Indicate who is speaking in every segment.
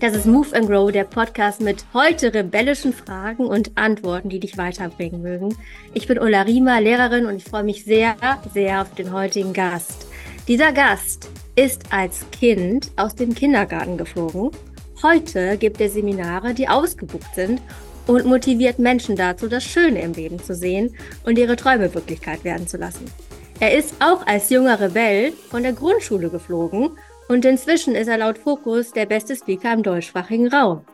Speaker 1: Das ist Move and Grow, der Podcast mit heute rebellischen Fragen und Antworten, die dich weiterbringen mögen. Ich bin Ulla Riemer, Lehrerin und ich freue mich sehr, sehr auf den heutigen Gast. Dieser Gast ist als Kind aus dem Kindergarten geflogen. Heute gibt er Seminare, die ausgebucht sind und motiviert Menschen dazu, das Schöne im Leben zu sehen und ihre Träume Wirklichkeit werden zu lassen. Er ist auch als junger Rebell von der Grundschule geflogen und inzwischen ist er laut Fokus der beste Speaker im deutschsprachigen Raum.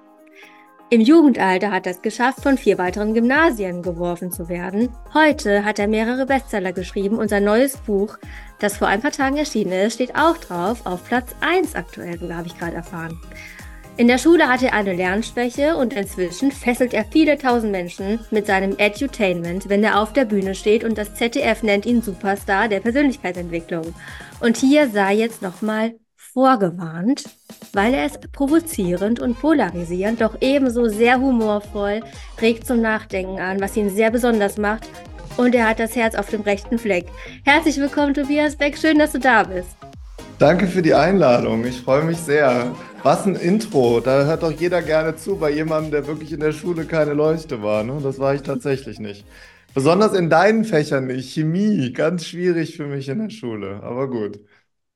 Speaker 1: Im Jugendalter hat er es geschafft, von vier weiteren Gymnasien geworfen zu werden. Heute hat er mehrere Bestseller geschrieben und sein neues Buch, das vor ein paar Tagen erschienen ist, steht auch drauf, auf Platz 1 aktuell, sogar habe ich gerade erfahren. In der Schule hat er eine Lernschwäche und inzwischen fesselt er viele tausend Menschen mit seinem Edutainment, wenn er auf der Bühne steht und das ZDF nennt ihn Superstar der Persönlichkeitsentwicklung. Und hier sei jetzt nochmal vorgewarnt, weil er ist provozierend und polarisierend, doch ebenso sehr humorvoll, regt zum Nachdenken an, was ihn sehr besonders macht. Und er hat das Herz auf dem rechten Fleck. Herzlich willkommen, Tobias Beck. Schön, dass du da bist.
Speaker 2: Danke für die Einladung. Ich freue mich sehr. Was ein Intro. Da hört doch jeder gerne zu bei jemandem, der wirklich in der Schule keine Leuchte war. Ne? Das war ich tatsächlich nicht. Besonders in deinen Fächern nicht. Chemie, ganz schwierig für mich in der Schule. Aber gut.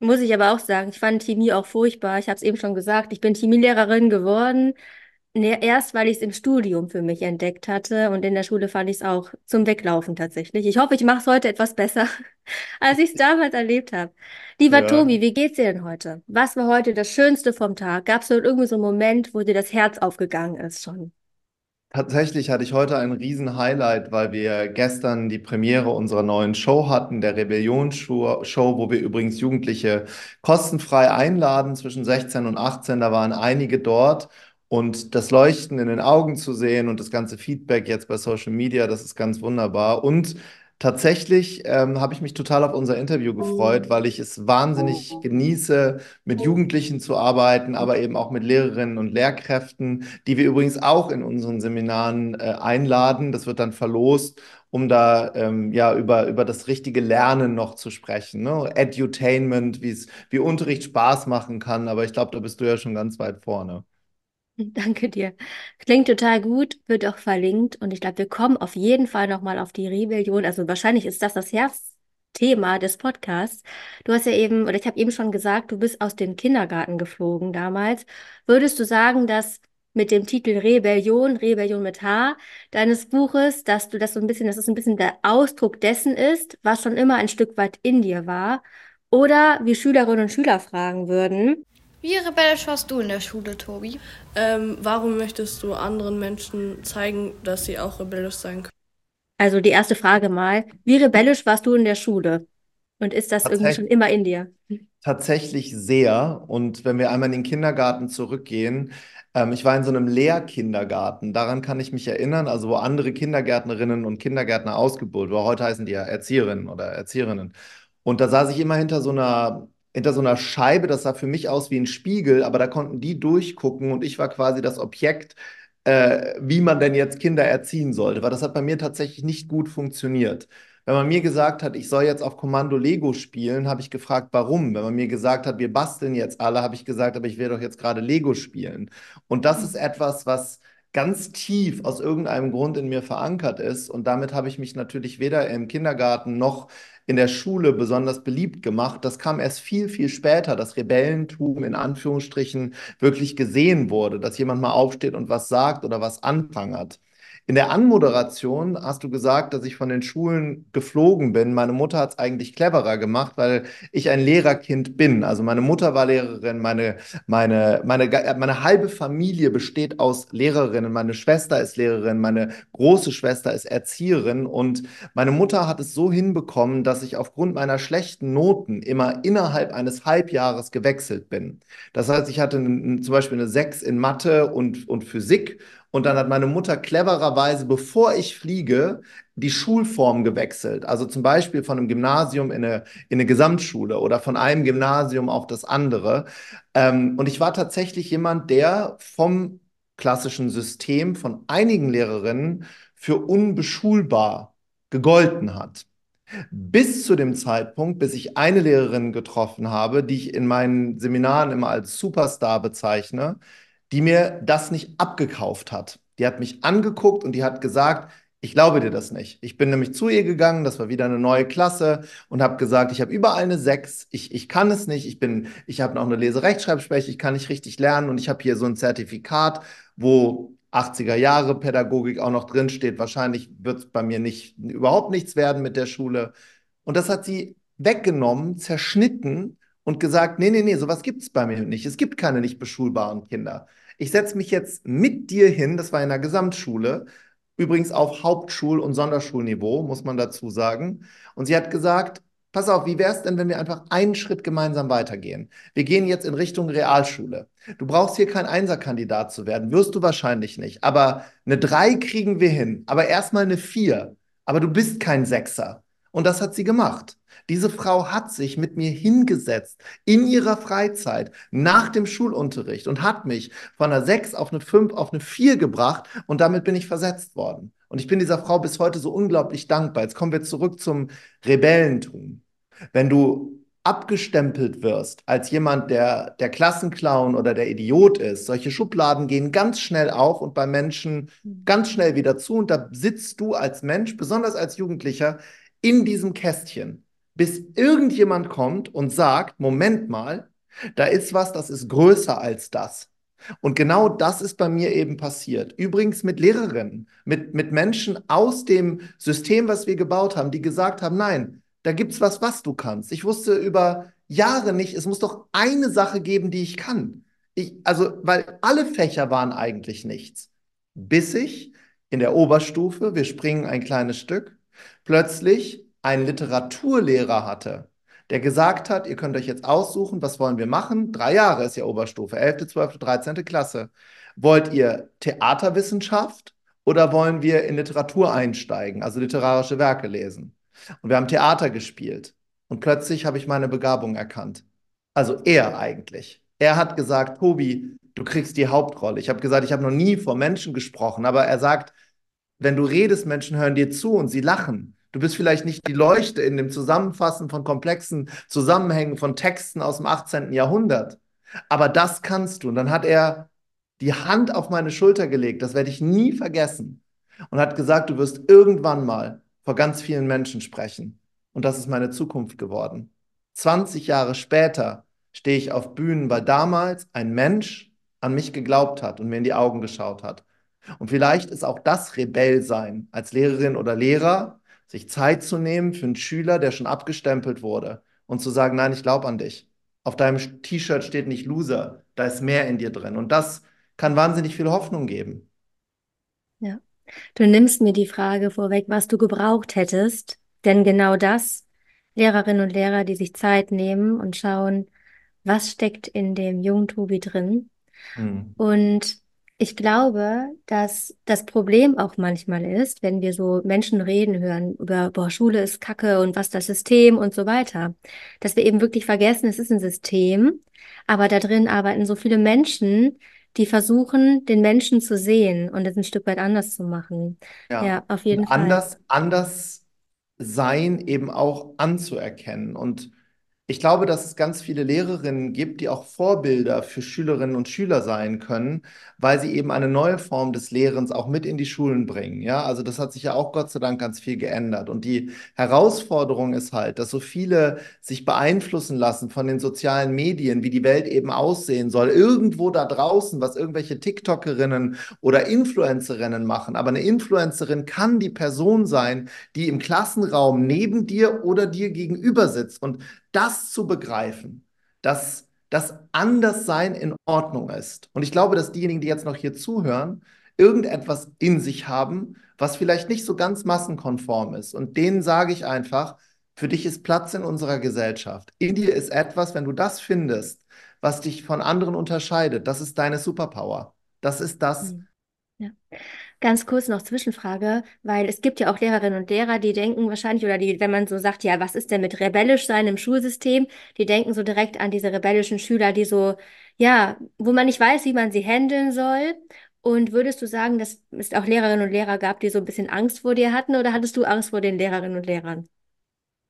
Speaker 1: Muss ich aber auch sagen, ich fand Chemie auch furchtbar. Ich habe es eben schon gesagt, ich bin Chemielehrerin geworden. Ne, erst weil ich es im Studium für mich entdeckt hatte und in der Schule fand ich es auch zum Weglaufen tatsächlich. Ich hoffe, ich mache es heute etwas besser, als ich es damals erlebt habe. Lieber ja. Tobi, wie geht's dir denn heute? Was war heute das Schönste vom Tag? Gab es irgendwie so einen Moment, wo dir das Herz aufgegangen ist schon?
Speaker 2: Tatsächlich hatte ich heute ein Riesen-Highlight, weil wir gestern die Premiere unserer neuen Show hatten, der Rebellion-Show, wo wir übrigens Jugendliche kostenfrei einladen zwischen 16 und 18. Da waren einige dort und das Leuchten in den Augen zu sehen und das ganze Feedback jetzt bei Social Media, das ist ganz wunderbar. Und Tatsächlich ähm, habe ich mich total auf unser Interview gefreut, weil ich es wahnsinnig genieße, mit Jugendlichen zu arbeiten, aber eben auch mit Lehrerinnen und Lehrkräften, die wir übrigens auch in unseren Seminaren äh, einladen. Das wird dann verlost, um da ähm, ja über, über das richtige Lernen noch zu sprechen. Ne? Edutainment, wie Unterricht Spaß machen kann. Aber ich glaube, da bist du ja schon ganz weit vorne.
Speaker 1: Danke dir. Klingt total gut, wird auch verlinkt und ich glaube, wir kommen auf jeden Fall nochmal auf die Rebellion. Also wahrscheinlich ist das das Herzthema des Podcasts. Du hast ja eben, oder ich habe eben schon gesagt, du bist aus dem Kindergarten geflogen damals. Würdest du sagen, dass mit dem Titel Rebellion, Rebellion mit H, deines Buches, dass du das so ein bisschen, dass es ein bisschen der Ausdruck dessen ist, was schon immer ein Stück weit in dir war? Oder wie Schülerinnen und Schüler fragen würden,
Speaker 3: wie rebellisch warst du in der Schule, Tobi?
Speaker 4: Ähm, warum möchtest du anderen Menschen zeigen, dass sie auch rebellisch sein können?
Speaker 1: Also die erste Frage mal, wie rebellisch warst du in der Schule? Und ist das irgendwie schon immer in dir?
Speaker 2: Tatsächlich sehr. Und wenn wir einmal in den Kindergarten zurückgehen, ähm, ich war in so einem Lehrkindergarten, daran kann ich mich erinnern, also wo andere Kindergärtnerinnen und Kindergärtner ausgebildet wurden. Heute heißen die ja Erzieherinnen oder Erzieherinnen. Und da saß ich immer hinter so einer hinter so einer Scheibe, das sah für mich aus wie ein Spiegel, aber da konnten die durchgucken und ich war quasi das Objekt, äh, wie man denn jetzt Kinder erziehen sollte, weil das hat bei mir tatsächlich nicht gut funktioniert. Wenn man mir gesagt hat, ich soll jetzt auf Kommando Lego spielen, habe ich gefragt, warum. Wenn man mir gesagt hat, wir basteln jetzt alle, habe ich gesagt, aber ich will doch jetzt gerade Lego spielen. Und das ist etwas, was ganz tief aus irgendeinem Grund in mir verankert ist. Und damit habe ich mich natürlich weder im Kindergarten noch in der Schule besonders beliebt gemacht. Das kam erst viel, viel später, dass Rebellentum in Anführungsstrichen wirklich gesehen wurde, dass jemand mal aufsteht und was sagt oder was anprangert. In der Anmoderation hast du gesagt, dass ich von den Schulen geflogen bin. Meine Mutter hat es eigentlich cleverer gemacht, weil ich ein Lehrerkind bin. Also meine Mutter war Lehrerin, meine, meine, meine, meine halbe Familie besteht aus Lehrerinnen. Meine Schwester ist Lehrerin, meine große Schwester ist Erzieherin. Und meine Mutter hat es so hinbekommen, dass ich aufgrund meiner schlechten Noten immer innerhalb eines Halbjahres gewechselt bin. Das heißt, ich hatte zum Beispiel eine 6 in Mathe und, und Physik und dann hat meine Mutter clevererweise, bevor ich fliege, die Schulform gewechselt. Also zum Beispiel von einem Gymnasium in eine, in eine Gesamtschule oder von einem Gymnasium auf das andere. Ähm, und ich war tatsächlich jemand, der vom klassischen System von einigen Lehrerinnen für unbeschulbar gegolten hat. Bis zu dem Zeitpunkt, bis ich eine Lehrerin getroffen habe, die ich in meinen Seminaren immer als Superstar bezeichne, die mir das nicht abgekauft hat. Die hat mich angeguckt und die hat gesagt, ich glaube dir das nicht. Ich bin nämlich zu ihr gegangen, das war wieder eine neue Klasse und habe gesagt, ich habe überall eine 6, ich, ich kann es nicht, ich bin, ich habe noch eine Leserechtschreibschwäche, ich kann nicht richtig lernen und ich habe hier so ein Zertifikat, wo 80er Jahre Pädagogik auch noch drin steht. Wahrscheinlich wird es bei mir nicht überhaupt nichts werden mit der Schule. Und das hat sie weggenommen, zerschnitten und gesagt, nee, nee, nee, sowas gibt es bei mir nicht. Es gibt keine nicht beschulbaren Kinder. Ich setze mich jetzt mit dir hin, das war in der Gesamtschule, übrigens auf Hauptschul- und Sonderschulniveau, muss man dazu sagen. Und sie hat gesagt, pass auf, wie wäre es denn, wenn wir einfach einen Schritt gemeinsam weitergehen? Wir gehen jetzt in Richtung Realschule. Du brauchst hier kein Einserkandidat zu werden, wirst du wahrscheinlich nicht. Aber eine 3 kriegen wir hin, aber erstmal eine 4. Aber du bist kein Sechser. Und das hat sie gemacht. Diese Frau hat sich mit mir hingesetzt in ihrer Freizeit nach dem Schulunterricht und hat mich von einer 6 auf eine 5 auf eine 4 gebracht und damit bin ich versetzt worden. Und ich bin dieser Frau bis heute so unglaublich dankbar. Jetzt kommen wir zurück zum Rebellentum. Wenn du abgestempelt wirst als jemand, der der Klassenclown oder der Idiot ist, solche Schubladen gehen ganz schnell auf und bei Menschen ganz schnell wieder zu. Und da sitzt du als Mensch, besonders als Jugendlicher, in diesem Kästchen, bis irgendjemand kommt und sagt, Moment mal, da ist was, das ist größer als das. Und genau das ist bei mir eben passiert. Übrigens mit Lehrerinnen, mit, mit Menschen aus dem System, was wir gebaut haben, die gesagt haben, nein, da gibt es was, was du kannst. Ich wusste über Jahre nicht, es muss doch eine Sache geben, die ich kann. Ich, also, weil alle Fächer waren eigentlich nichts. Bis ich in der Oberstufe, wir springen ein kleines Stück, plötzlich einen Literaturlehrer hatte, der gesagt hat, ihr könnt euch jetzt aussuchen, was wollen wir machen? Drei Jahre ist ja Oberstufe, 11., 12., 13. Klasse. Wollt ihr Theaterwissenschaft oder wollen wir in Literatur einsteigen, also literarische Werke lesen? Und wir haben Theater gespielt. Und plötzlich habe ich meine Begabung erkannt. Also er eigentlich. Er hat gesagt, Tobi, du kriegst die Hauptrolle. Ich habe gesagt, ich habe noch nie vor Menschen gesprochen, aber er sagt, wenn du redest, Menschen hören dir zu und sie lachen. Du bist vielleicht nicht die Leuchte in dem Zusammenfassen von komplexen Zusammenhängen von Texten aus dem 18. Jahrhundert. Aber das kannst du. Und dann hat er die Hand auf meine Schulter gelegt, das werde ich nie vergessen, und hat gesagt, du wirst irgendwann mal vor ganz vielen Menschen sprechen. Und das ist meine Zukunft geworden. 20 Jahre später stehe ich auf Bühnen, weil damals ein Mensch an mich geglaubt hat und mir in die Augen geschaut hat. Und vielleicht ist auch das Rebellsein als Lehrerin oder Lehrer, sich Zeit zu nehmen für einen Schüler, der schon abgestempelt wurde und zu sagen, nein, ich glaube an dich. Auf deinem T-Shirt steht nicht Loser, da ist mehr in dir drin. Und das kann wahnsinnig viel Hoffnung geben.
Speaker 1: Ja. Du nimmst mir die Frage vorweg, was du gebraucht hättest, denn genau das, Lehrerinnen und Lehrer, die sich Zeit nehmen und schauen, was steckt in dem jungen Tobi drin. Hm. Und ich glaube, dass das Problem auch manchmal ist, wenn wir so Menschen reden hören über, boah, Schule ist Kacke und was das System und so weiter, dass wir eben wirklich vergessen, es ist ein System, aber da drin arbeiten so viele Menschen, die versuchen, den Menschen zu sehen und es ein Stück weit anders zu machen.
Speaker 2: Ja,
Speaker 1: Ja, auf jeden
Speaker 2: und
Speaker 1: Fall.
Speaker 2: anders, anders sein eben auch anzuerkennen. Und ich glaube, dass es ganz viele Lehrerinnen gibt, die auch Vorbilder für Schülerinnen und Schüler sein können, weil sie eben eine neue Form des Lehrens auch mit in die Schulen bringen. Ja, also das hat sich ja auch Gott sei Dank ganz viel geändert. Und die Herausforderung ist halt, dass so viele sich beeinflussen lassen von den sozialen Medien, wie die Welt eben aussehen soll, irgendwo da draußen, was irgendwelche TikTokerinnen oder Influencerinnen machen. Aber eine Influencerin kann die Person sein, die im Klassenraum neben dir oder dir gegenüber sitzt. Und das zu begreifen, dass das Anderssein in Ordnung ist. Und ich glaube, dass diejenigen, die jetzt noch hier zuhören, irgendetwas in sich haben, was vielleicht nicht so ganz massenkonform ist. Und denen sage ich einfach, für dich ist Platz in unserer Gesellschaft. In dir ist etwas, wenn du das findest, was dich von anderen unterscheidet, das ist deine Superpower. Das ist das.
Speaker 1: Mhm. Ja. Ganz kurz noch Zwischenfrage, weil es gibt ja auch Lehrerinnen und Lehrer, die denken wahrscheinlich, oder die, wenn man so sagt, ja, was ist denn mit rebellisch sein im Schulsystem, die denken so direkt an diese rebellischen Schüler, die so, ja, wo man nicht weiß, wie man sie handeln soll. Und würdest du sagen, dass es auch Lehrerinnen und Lehrer gab, die so ein bisschen Angst vor dir hatten, oder hattest du Angst vor den Lehrerinnen und Lehrern?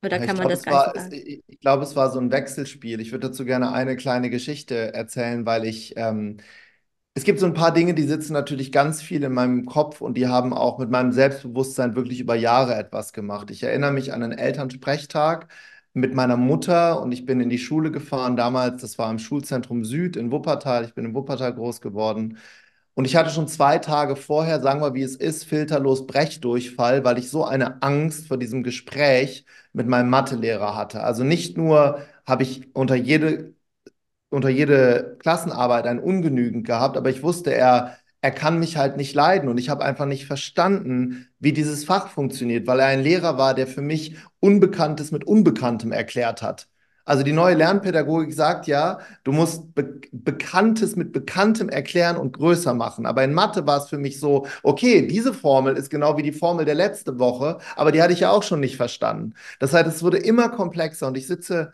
Speaker 1: Oder
Speaker 2: Ja, ich
Speaker 1: kann man
Speaker 2: glaube,
Speaker 1: das
Speaker 2: es
Speaker 1: gar nicht
Speaker 2: war, ich ich glaube, es war so ein Wechselspiel. Ich würde dazu gerne eine kleine Geschichte erzählen, weil ich, ähm, es gibt so ein paar Dinge, die sitzen natürlich ganz viel in meinem Kopf und die haben auch mit meinem Selbstbewusstsein wirklich über Jahre etwas gemacht. Ich erinnere mich an einen Elternsprechtag mit meiner Mutter und ich bin in die Schule gefahren damals. Das war im Schulzentrum Süd in Wuppertal. Ich bin in Wuppertal groß geworden. Und ich hatte schon zwei Tage vorher, sagen wir, wie es ist, filterlos Brechdurchfall, weil ich so eine Angst vor diesem Gespräch mit meinem Mathelehrer hatte. Also nicht nur habe ich unter jede unter jede Klassenarbeit ein Ungenügend gehabt, aber ich wusste, er, er kann mich halt nicht leiden und ich habe einfach nicht verstanden, wie dieses Fach funktioniert, weil er ein Lehrer war, der für mich Unbekanntes mit Unbekanntem erklärt hat. Also die neue Lernpädagogik sagt ja, du musst Be Bekanntes mit Bekanntem erklären und größer machen. Aber in Mathe war es für mich so, okay, diese Formel ist genau wie die Formel der letzte Woche, aber die hatte ich ja auch schon nicht verstanden. Das heißt, es wurde immer komplexer und ich sitze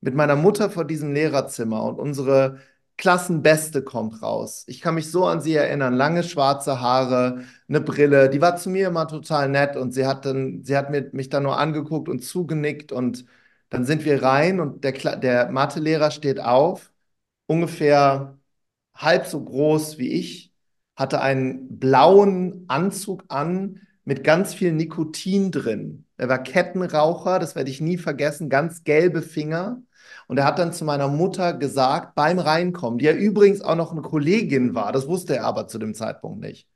Speaker 2: mit meiner Mutter vor diesem Lehrerzimmer und unsere Klassenbeste kommt raus. Ich kann mich so an sie erinnern. Lange schwarze Haare, eine Brille. Die war zu mir immer total nett und sie hat dann, sie hat mir, mich dann nur angeguckt und zugenickt und dann sind wir rein und der, der Mathelehrer steht auf, ungefähr halb so groß wie ich, hatte einen blauen Anzug an mit ganz viel Nikotin drin. Er war Kettenraucher, das werde ich nie vergessen, ganz gelbe Finger. Und er hat dann zu meiner Mutter gesagt, beim Reinkommen, die ja übrigens auch noch eine Kollegin war, das wusste er aber zu dem Zeitpunkt nicht.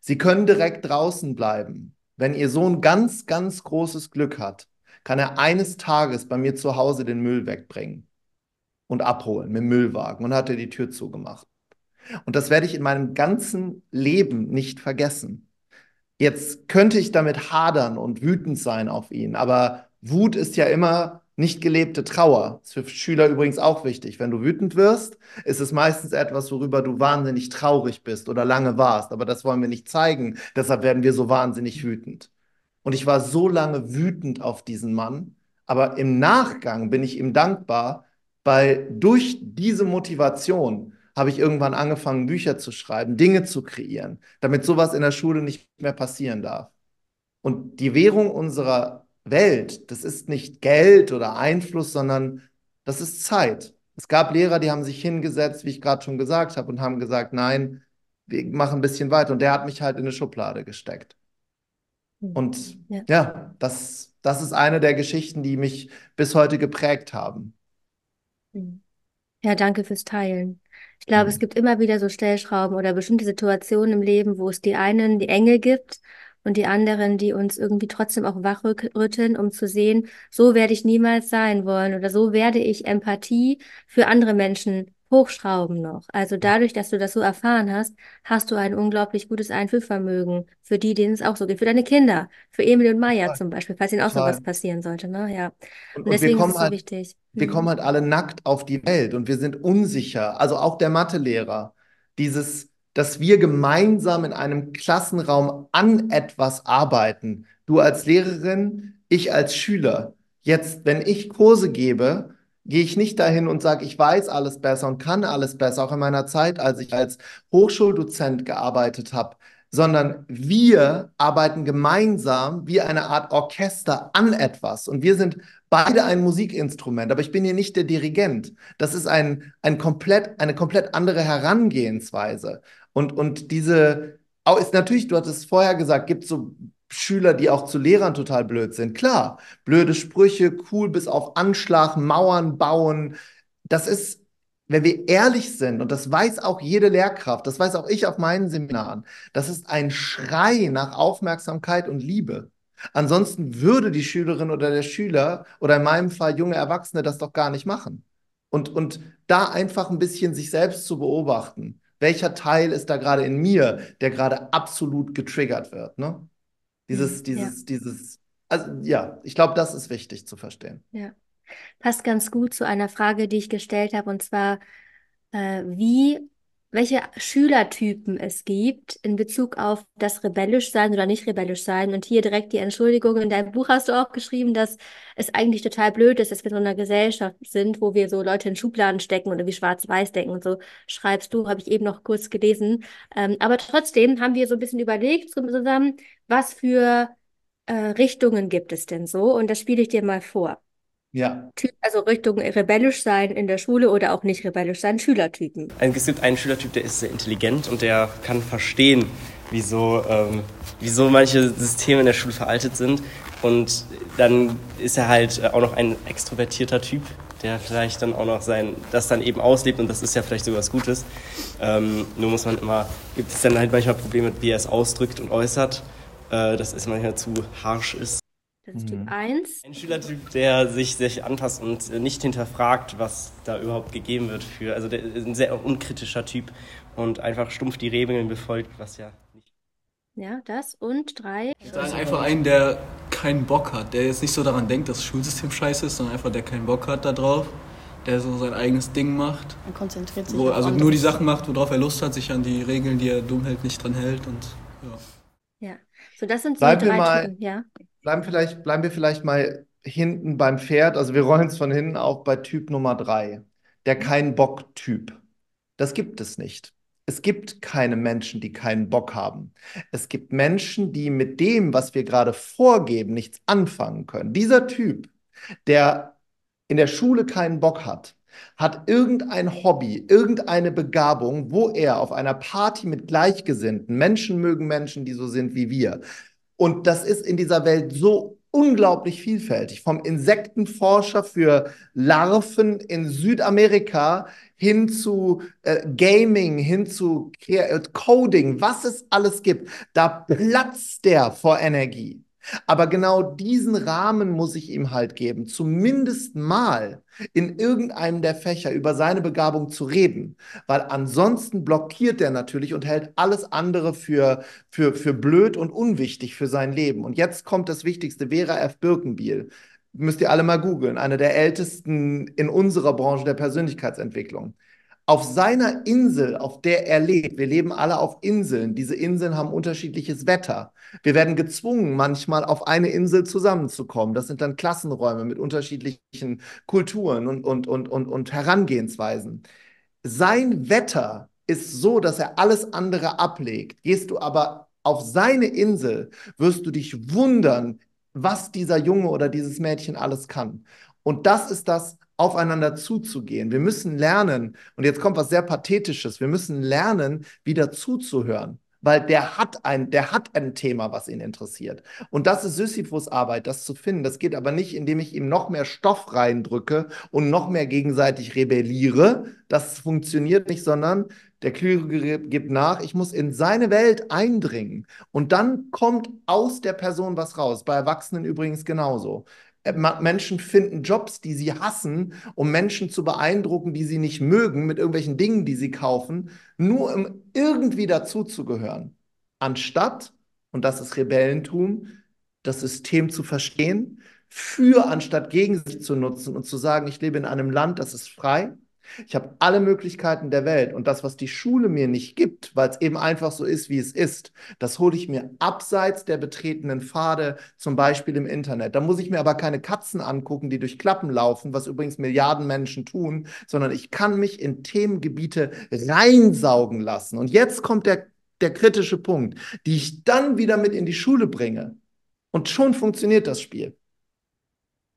Speaker 2: Sie können direkt draußen bleiben. Wenn Ihr Sohn ganz, ganz großes Glück hat, kann er eines Tages bei mir zu Hause den Müll wegbringen und abholen mit dem Müllwagen. Und hat er die Tür zugemacht. Und das werde ich in meinem ganzen Leben nicht vergessen. Jetzt könnte ich damit hadern und wütend sein auf ihn, aber Wut ist ja immer nicht gelebte Trauer. Ist für Schüler übrigens auch wichtig. Wenn du wütend wirst, ist es meistens etwas, worüber du wahnsinnig traurig bist oder lange warst. Aber das wollen wir nicht zeigen. Deshalb werden wir so wahnsinnig wütend. Und ich war so lange wütend auf diesen Mann, aber im Nachgang bin ich ihm dankbar, weil durch diese Motivation habe ich irgendwann angefangen, Bücher zu schreiben, Dinge zu kreieren, damit sowas in der Schule nicht mehr passieren darf. Und die Währung unserer Welt, das ist nicht Geld oder Einfluss, sondern das ist Zeit. Es gab Lehrer, die haben sich hingesetzt, wie ich gerade schon gesagt habe, und haben gesagt, nein, wir machen ein bisschen weiter. Und der hat mich halt in eine Schublade gesteckt. Und
Speaker 1: Ja.
Speaker 2: ja, das, das ist eine der Geschichten, die mich bis heute geprägt haben.
Speaker 1: Mhm. Ja, danke fürs Teilen. Ich glaube, es
Speaker 2: Mhm.
Speaker 1: gibt immer wieder so Stellschrauben oder bestimmte Situationen im Leben, wo es die einen die Enge gibt und die anderen, die uns irgendwie trotzdem auch wachrütteln, um zu sehen, so werde ich niemals sein wollen oder so werde ich Empathie für andere Menschen hochschrauben noch. Also dadurch, dass du das so erfahren hast, hast du ein unglaublich gutes Einfühlvermögen für die, denen es auch so geht, für deine Kinder, für Emil und Maya
Speaker 2: Total,
Speaker 1: zum Beispiel, falls ihnen auch
Speaker 2: total.
Speaker 1: passieren sollte, ne? Ja.
Speaker 2: Und,
Speaker 1: Und deswegen ist es so
Speaker 2: halt,
Speaker 1: wichtig.
Speaker 2: wir
Speaker 1: Mhm.
Speaker 2: kommen halt alle nackt auf die Welt und wir sind unsicher. Also auch der Mathelehrer. Dieses, dass wir gemeinsam in einem Klassenraum an etwas arbeiten. Du als Lehrerin, ich als Schüler. Jetzt, wenn ich Kurse gebe, gehe ich nicht dahin und sage, ich weiß alles besser und kann alles besser, auch in meiner Zeit, als ich als Hochschuldozent gearbeitet habe, sondern wir arbeiten gemeinsam wie eine Art Orchester an etwas. Und wir sind beide ein Musikinstrument, aber ich bin hier nicht der Dirigent. Das ist ein, ein komplett, eine komplett andere Herangehensweise. Und, und diese, auch ist natürlich, du hattest vorher gesagt, gibt so Schüler, die auch zu Lehrern total blöd sind. Klar, blöde Sprüche, cool bis auf Anschlag, Mauern bauen. Das ist, wenn wir ehrlich sind, und das weiß auch jede Lehrkraft, das weiß auch ich auf meinen Seminaren, das ist ein Schrei nach Aufmerksamkeit und Liebe. Ansonsten würde die Schülerin oder der Schüler oder in meinem Fall junge Erwachsene das doch gar nicht machen. Und, und da einfach ein bisschen sich selbst zu beobachten. Welcher Teil ist da gerade in mir, der gerade absolut getriggert wird, ne? Dieses,
Speaker 1: Mhm. Ja.
Speaker 2: dieses, dieses, also ja, ich glaube, das ist wichtig zu verstehen.
Speaker 1: Ja, passt ganz gut zu einer Frage, die ich gestellt habe, und zwar, äh, wie, welche Schülertypen es gibt in Bezug auf das rebellisch sein oder nicht rebellisch sein. Und hier direkt die Entschuldigung. In deinem Buch hast du auch geschrieben, dass es eigentlich total blöd ist, dass wir in so einer Gesellschaft sind, wo wir so Leute in Schubladen stecken oder wie schwarz-weiß denken und so schreibst du, habe ich eben noch kurz gelesen. Ähm, aber trotzdem haben wir so ein bisschen überlegt zusammen, was für äh, Richtungen gibt es denn so? Und das spiele ich dir mal vor.
Speaker 2: Ja.
Speaker 1: Typ, also Richtung rebellisch sein in der Schule oder auch nicht rebellisch sein, Schülertypen.
Speaker 5: Es gibt einen Schülertyp, der ist sehr intelligent und der kann verstehen, wieso, ähm, wieso manche Systeme in der Schule veraltet sind. Und dann ist er halt auch noch ein extrovertierter Typ, der vielleicht dann auch noch sein, das dann eben auslebt und das ist ja vielleicht sogar was Gutes. Ähm, nur muss man immer, gibt es dann halt manchmal Probleme, wie er es ausdrückt und äußert, äh, dass es manchmal zu harsch ist.
Speaker 1: Das ist Typ 1.
Speaker 5: Ein Schülertyp, der sich, sich anpasst und nicht hinterfragt, was da überhaupt gegeben wird für, also der, ein sehr unkritischer Typ und einfach stumpf die Regeln befolgt, was ja nicht.
Speaker 1: Ja, das und drei.
Speaker 6: Ich sage einfach einen, der keinen Bock hat, der jetzt nicht so daran denkt, dass das Schulsystem scheiße ist, sondern einfach der keinen Bock hat da drauf, der so sein eigenes Ding macht.
Speaker 3: Er konzentriert sich
Speaker 6: Wo, also nur die Sachen macht, worauf er Lust hat, sich an die Regeln, die er dumm hält, nicht dran hält und ja.
Speaker 1: Ja. So, das sind so
Speaker 2: Bleiben wir
Speaker 1: drei
Speaker 2: mal-
Speaker 1: Typen, ja.
Speaker 2: Bleiben, vielleicht, bleiben wir vielleicht mal hinten beim Pferd. Also wir rollen es von hinten auf bei Typ Nummer drei. Der kein Bock-Typ. Das gibt es nicht. Es gibt keine Menschen, die keinen Bock haben. Es gibt Menschen, die mit dem, was wir gerade vorgeben, nichts anfangen können. Dieser Typ, der in der Schule keinen Bock hat, hat irgendein Hobby, irgendeine Begabung, wo er auf einer Party mit Gleichgesinnten, Menschen mögen Menschen, die so sind wie wir, und das ist in dieser Welt so unglaublich vielfältig. Vom Insektenforscher für Larven in Südamerika hin zu äh, Gaming, hin zu äh, Coding, was es alles gibt. Da platzt der vor Energie. Aber genau diesen Rahmen muss ich ihm halt geben, zumindest mal in irgendeinem der Fächer über seine Begabung zu reden, weil ansonsten blockiert er natürlich und hält alles andere für, für, für blöd und unwichtig für sein Leben. Und jetzt kommt das Wichtigste, Vera F. Birkenbiel. Müsst ihr alle mal googeln, eine der ältesten in unserer Branche der Persönlichkeitsentwicklung. Auf seiner Insel, auf der er lebt, wir leben alle auf Inseln, diese Inseln haben unterschiedliches Wetter. Wir werden gezwungen, manchmal auf eine Insel zusammenzukommen. Das sind dann Klassenräume mit unterschiedlichen Kulturen und, und, und, und, und Herangehensweisen. Sein Wetter ist so, dass er alles andere ablegt. Gehst du aber auf seine Insel, wirst du dich wundern, was dieser Junge oder dieses Mädchen alles kann. Und das ist das, aufeinander zuzugehen. Wir müssen lernen, und jetzt kommt was sehr Pathetisches, wir müssen lernen, wieder zuzuhören. Weil der hat ein, der hat ein Thema, was ihn interessiert. Und das ist Sisyphus Arbeit, das zu finden. Das geht aber nicht, indem ich ihm noch mehr Stoff reindrücke und noch mehr gegenseitig rebelliere. Das funktioniert nicht, sondern der Klügere gibt nach. Ich muss in seine Welt eindringen. Und dann kommt aus der Person was raus. Bei Erwachsenen übrigens genauso. Äh, Menschen finden Jobs, die sie hassen, um Menschen zu beeindrucken, die sie nicht mögen, mit irgendwelchen Dingen, die sie kaufen, nur um irgendwie dazuzugehören. Anstatt, und das ist Rebellentum, das System zu verstehen, für anstatt gegen sich zu nutzen und zu sagen, ich lebe in einem Land, das ist frei. Ich habe alle Möglichkeiten der Welt und das, was die Schule mir nicht gibt, weil es eben einfach so ist, wie es ist, das hole ich mir abseits der betretenen Pfade, zum Beispiel im Internet. Da muss ich mir aber keine Katzen angucken, die durch Klappen laufen, was übrigens Milliarden Menschen tun, sondern ich kann mich in Themengebiete reinsaugen lassen. Und jetzt kommt der, der kritische Punkt, die ich dann wieder mit in die Schule bringe. Und schon funktioniert das Spiel.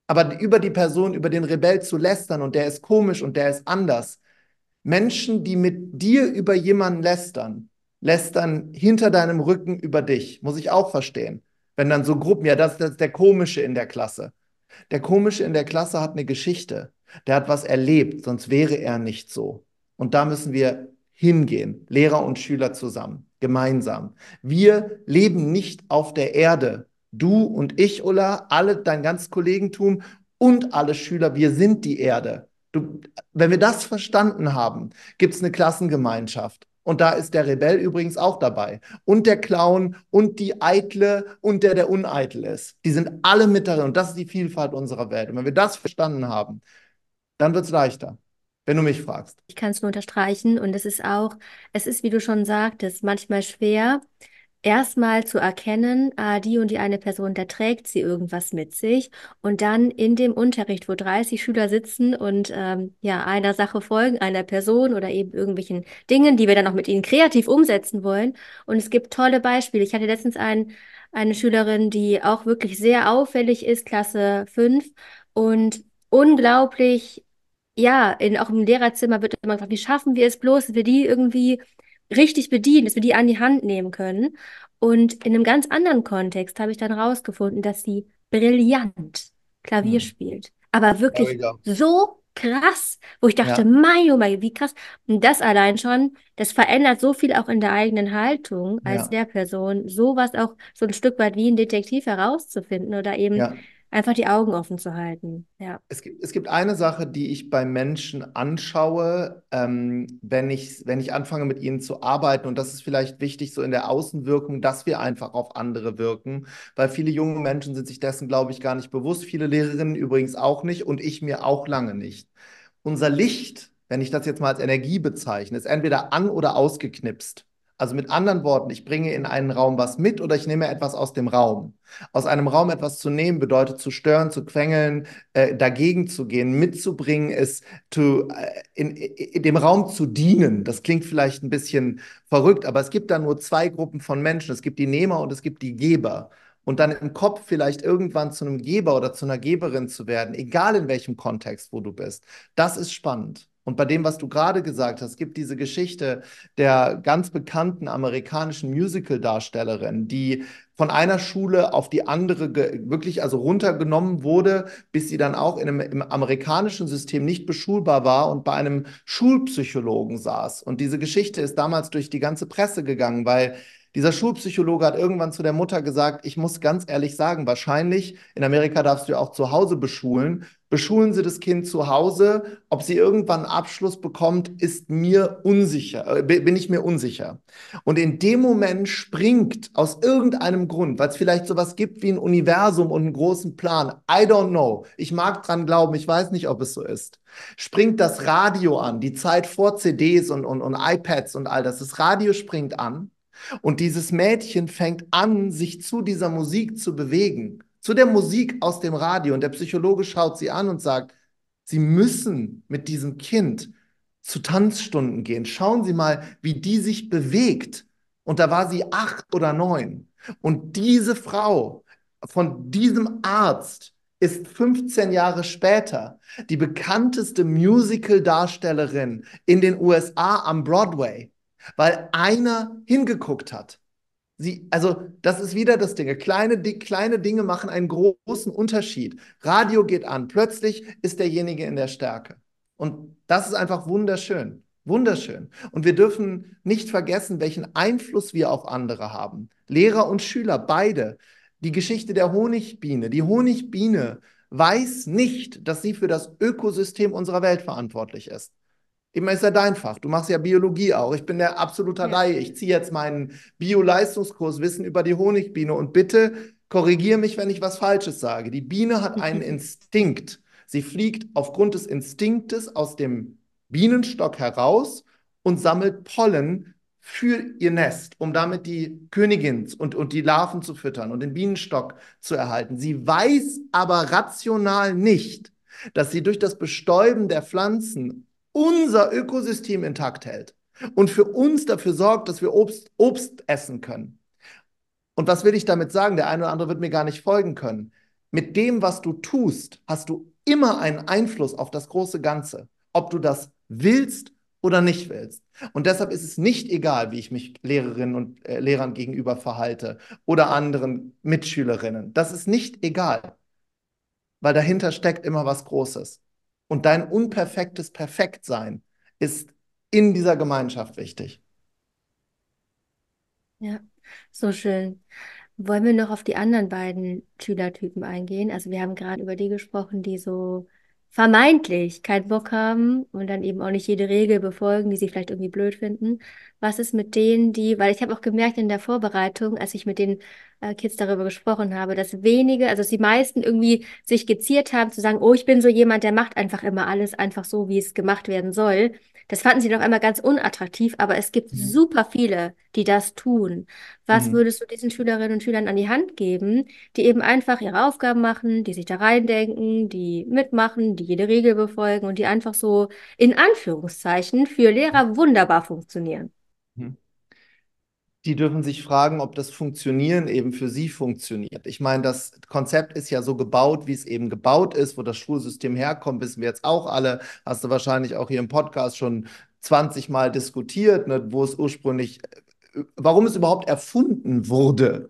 Speaker 2: Aber über die Person, über den Rebell zu lästern und der ist komisch und der ist anders. Menschen, die mit dir über jemanden lästern, lästern hinter deinem Rücken über dich. Muss ich auch verstehen. Wenn dann so Gruppen, ja, das, das ist der Komische in der Klasse. Der Komische in der Klasse hat eine Geschichte. Der hat was erlebt, sonst wäre er nicht so. Und da müssen wir hingehen, Lehrer und Schüler zusammen, gemeinsam. Wir leben nicht auf der Erde. Du und ich, Ulla, alle, dein ganzes Kollegentum und alle Schüler, wir sind die Erde. Du, wenn wir das verstanden haben, gibt es eine Klassengemeinschaft. Und da ist der Rebell übrigens auch dabei. Und der Clown und die Eitle und der, der uneitel ist. Die sind alle mit darin. Und das ist die Vielfalt unserer Welt. Und wenn wir das verstanden haben, dann wird es leichter, wenn du mich fragst.
Speaker 1: Ich kann es nur unterstreichen und es ist auch, es ist, wie du schon sagtest, manchmal schwer, erstmal zu erkennen, ah, die und die eine Person, da trägt sie irgendwas mit sich und dann in dem Unterricht, wo 30 Schüler sitzen und ähm, ja, einer Sache folgen, einer Person oder eben irgendwelchen Dingen, die wir dann auch mit ihnen kreativ umsetzen wollen. Und es gibt tolle Beispiele. Ich hatte letztens ein, eine Schülerin, die auch wirklich sehr auffällig ist, Klasse 5 und unglaublich ja, in, auch im Lehrerzimmer wird immer gefragt, wie schaffen wir es bloß, dass wir die irgendwie richtig bedienen, dass wir die an die Hand nehmen können. Und in einem ganz anderen Kontext habe ich dann rausgefunden, dass sie brillant Klavier
Speaker 2: Hm.
Speaker 1: spielt. Aber wirklich
Speaker 2: Mega.
Speaker 1: so krass, wo ich dachte,
Speaker 2: Ja,
Speaker 1: mein, oh mein, wie krass. Und das allein schon, das verändert so viel auch in der eigenen Haltung als
Speaker 2: ja,
Speaker 1: Lehrperson, sowas auch so ein Stück weit wie ein Detektiv herauszufinden oder eben
Speaker 2: ja.
Speaker 1: Einfach die Augen offen zu halten. Ja.
Speaker 2: Es gibt, es gibt eine Sache, die ich bei Menschen anschaue, ähm, wenn ich, wenn ich anfange, mit ihnen zu arbeiten. Und das ist vielleicht wichtig, so in der Außenwirkung, dass wir einfach auf andere wirken. Weil viele junge Menschen sind sich dessen, glaube ich, gar nicht bewusst. Viele Lehrerinnen übrigens auch nicht und ich mir auch lange nicht. Unser Licht, wenn ich das jetzt mal als Energie bezeichne, ist entweder an oder ausgeknipst. Also mit anderen Worten, ich bringe in einen Raum was mit oder ich nehme etwas aus dem Raum. Aus einem Raum etwas zu nehmen bedeutet zu stören, zu quengeln, äh, dagegen zu gehen. Mitzubringen ist to, äh, in, in dem Raum zu dienen. Das klingt vielleicht ein bisschen verrückt, aber es gibt da nur zwei Gruppen von Menschen. Es gibt die Nehmer und es gibt die Geber. Und dann im Kopf vielleicht irgendwann zu einem Geber oder zu einer Geberin zu werden, egal in welchem Kontext, wo du bist, das ist spannend. Und bei dem, was du gerade gesagt hast, gibt diese Geschichte der ganz bekannten amerikanischen Musical-Darstellerin, die von einer Schule auf die andere wirklich also runtergenommen wurde, bis sie dann auch in einem, im amerikanischen System nicht beschulbar war und bei einem Schulpsychologen saß. Und diese Geschichte ist damals durch die ganze Presse gegangen, weil dieser Schulpsychologe hat irgendwann zu der Mutter gesagt, ich muss ganz ehrlich sagen, wahrscheinlich, in Amerika darfst du ja auch zu Hause beschulen, beschulen Sie das Kind zu Hause, ob sie irgendwann einen Abschluss bekommt, ist mir unsicher, äh, bin ich mir unsicher. Und in dem Moment springt aus irgendeinem Grund, weil es vielleicht sowas gibt wie ein Universum und einen großen Plan, I don't know, ich mag dran glauben, ich weiß nicht, ob es so ist, springt das Radio an, die Zeit vor CDs und, und, und iPads und all das, das Radio springt an und dieses Mädchen fängt an, sich zu dieser Musik zu bewegen, zu der Musik aus dem Radio. Und der Psychologe schaut sie an und sagt, Sie müssen mit diesem Kind zu Tanzstunden gehen. Schauen Sie mal, wie die sich bewegt. Und da war sie acht oder neun. Und diese Frau von diesem Arzt ist 15 Jahre später die bekannteste Musical-Darstellerin in den USA am Broadway weil einer hingeguckt hat. Sie, also das ist wieder das Ding. Kleine, die, kleine Dinge machen einen großen Unterschied. Radio geht an, plötzlich ist derjenige in der Stärke. Und das ist einfach wunderschön. Wunderschön. Und wir dürfen nicht vergessen, welchen Einfluss wir auf andere haben. Lehrer und Schüler, beide. Die Geschichte der Honigbiene. Die Honigbiene weiß nicht, dass sie für das Ökosystem unserer Welt verantwortlich ist. Immer ist ja dein Fach. Du machst ja Biologie auch. Ich bin der absolute
Speaker 1: Ja.
Speaker 2: Laie. Ich ziehe jetzt meinen Bio-Leistungskurs Wissen über die Honigbiene und bitte korrigiere mich, wenn ich was Falsches sage. Die Biene hat einen Instinkt. Sie fliegt aufgrund des Instinktes aus dem Bienenstock heraus und sammelt Pollen für ihr Nest, um damit die Königin und, und die Larven zu füttern und den Bienenstock zu erhalten. Sie weiß aber rational nicht, dass sie durch das Bestäuben der Pflanzen unser Ökosystem intakt hält und für uns dafür sorgt, dass wir Obst, Obst essen können. Und was will ich damit sagen? Der eine oder andere wird mir gar nicht folgen können. Mit dem, was du tust, hast du immer einen Einfluss auf das große Ganze, ob du das willst oder nicht willst. Und deshalb ist es nicht egal, wie ich mich Lehrerinnen und äh, Lehrern gegenüber verhalte oder anderen Mitschülerinnen. Das ist nicht egal, weil dahinter steckt immer was Großes. Und dein unperfektes Perfektsein ist in dieser Gemeinschaft wichtig.
Speaker 1: Ja, so schön. Wollen wir noch auf die anderen beiden Schülertypen eingehen? Also wir haben gerade über die gesprochen, die so vermeintlich keinen Bock haben und dann eben auch nicht jede Regel befolgen, die sie vielleicht irgendwie blöd finden. Was ist mit denen, die, weil ich habe auch gemerkt in der Vorbereitung, als ich mit den äh, Kids darüber gesprochen habe, dass wenige, also dass die meisten irgendwie sich geziert haben zu sagen, oh, ich bin so jemand, der macht einfach immer alles einfach so, wie es gemacht werden soll. Das fanden sie noch einmal ganz unattraktiv, aber es gibt
Speaker 2: Mhm.
Speaker 1: super viele, die das tun. Was
Speaker 2: Mhm.
Speaker 1: würdest du diesen Schülerinnen und Schülern an die Hand geben, die eben einfach ihre Aufgaben machen, die sich da reindenken, die mitmachen, die jede Regel befolgen und die einfach so in Anführungszeichen für Lehrer wunderbar funktionieren?
Speaker 2: Die dürfen sich fragen, ob das Funktionieren eben für sie funktioniert. Ich meine, das Konzept ist ja so gebaut, wie es eben gebaut ist, wo das Schulsystem herkommt, wissen wir jetzt auch alle. Hast du wahrscheinlich auch hier im Podcast schon 20 Mal diskutiert, ne, wo es ursprünglich, äh, warum es überhaupt erfunden wurde.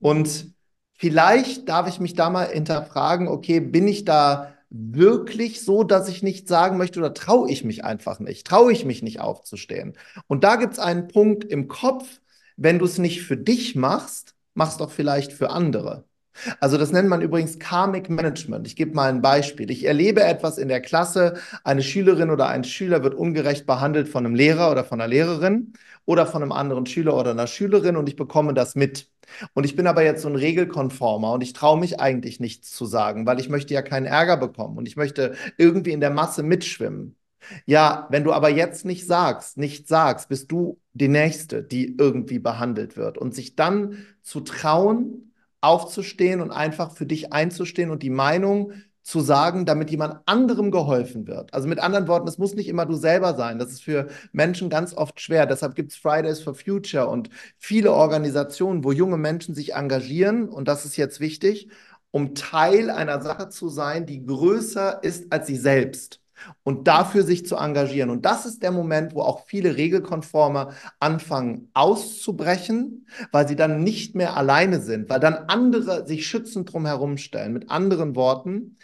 Speaker 2: Und vielleicht darf ich mich da mal hinterfragen, okay, bin ich da wirklich so, dass ich nicht sagen möchte oder traue ich mich einfach nicht? Traue ich mich nicht aufzustehen? Und da gibt es einen Punkt im Kopf, wenn du es nicht für dich machst, machst doch vielleicht für andere. Also das nennt man übrigens Karmic Management. Ich gebe mal ein Beispiel. Ich erlebe etwas in der Klasse, eine Schülerin oder ein Schüler wird ungerecht behandelt von einem Lehrer oder von einer Lehrerin oder von einem anderen Schüler oder einer Schülerin und ich bekomme das mit. Und ich bin aber jetzt so ein Regelkonformer und ich traue mich eigentlich nichts zu sagen, weil ich möchte ja keinen Ärger bekommen und ich möchte irgendwie in der Masse mitschwimmen. Ja, wenn du aber jetzt nicht sagst, nicht sagst, bist du die Nächste, die irgendwie behandelt wird. Und sich dann zu trauen, aufzustehen und einfach für dich einzustehen und die Meinung zu sagen, damit jemand anderem geholfen wird. Also mit anderen Worten, es muss nicht immer du selber sein. Das ist für Menschen ganz oft schwer. Deshalb gibt es Fridays for Future und viele Organisationen, wo junge Menschen sich engagieren. Und das ist jetzt wichtig, um Teil einer Sache zu sein, die größer ist als sie selbst und dafür sich zu engagieren. Und das ist der Moment, wo auch viele Regelkonforme anfangen auszubrechen, weil sie dann nicht mehr alleine sind, weil dann andere sich schützend drumherum stellen. Mit anderen Worten,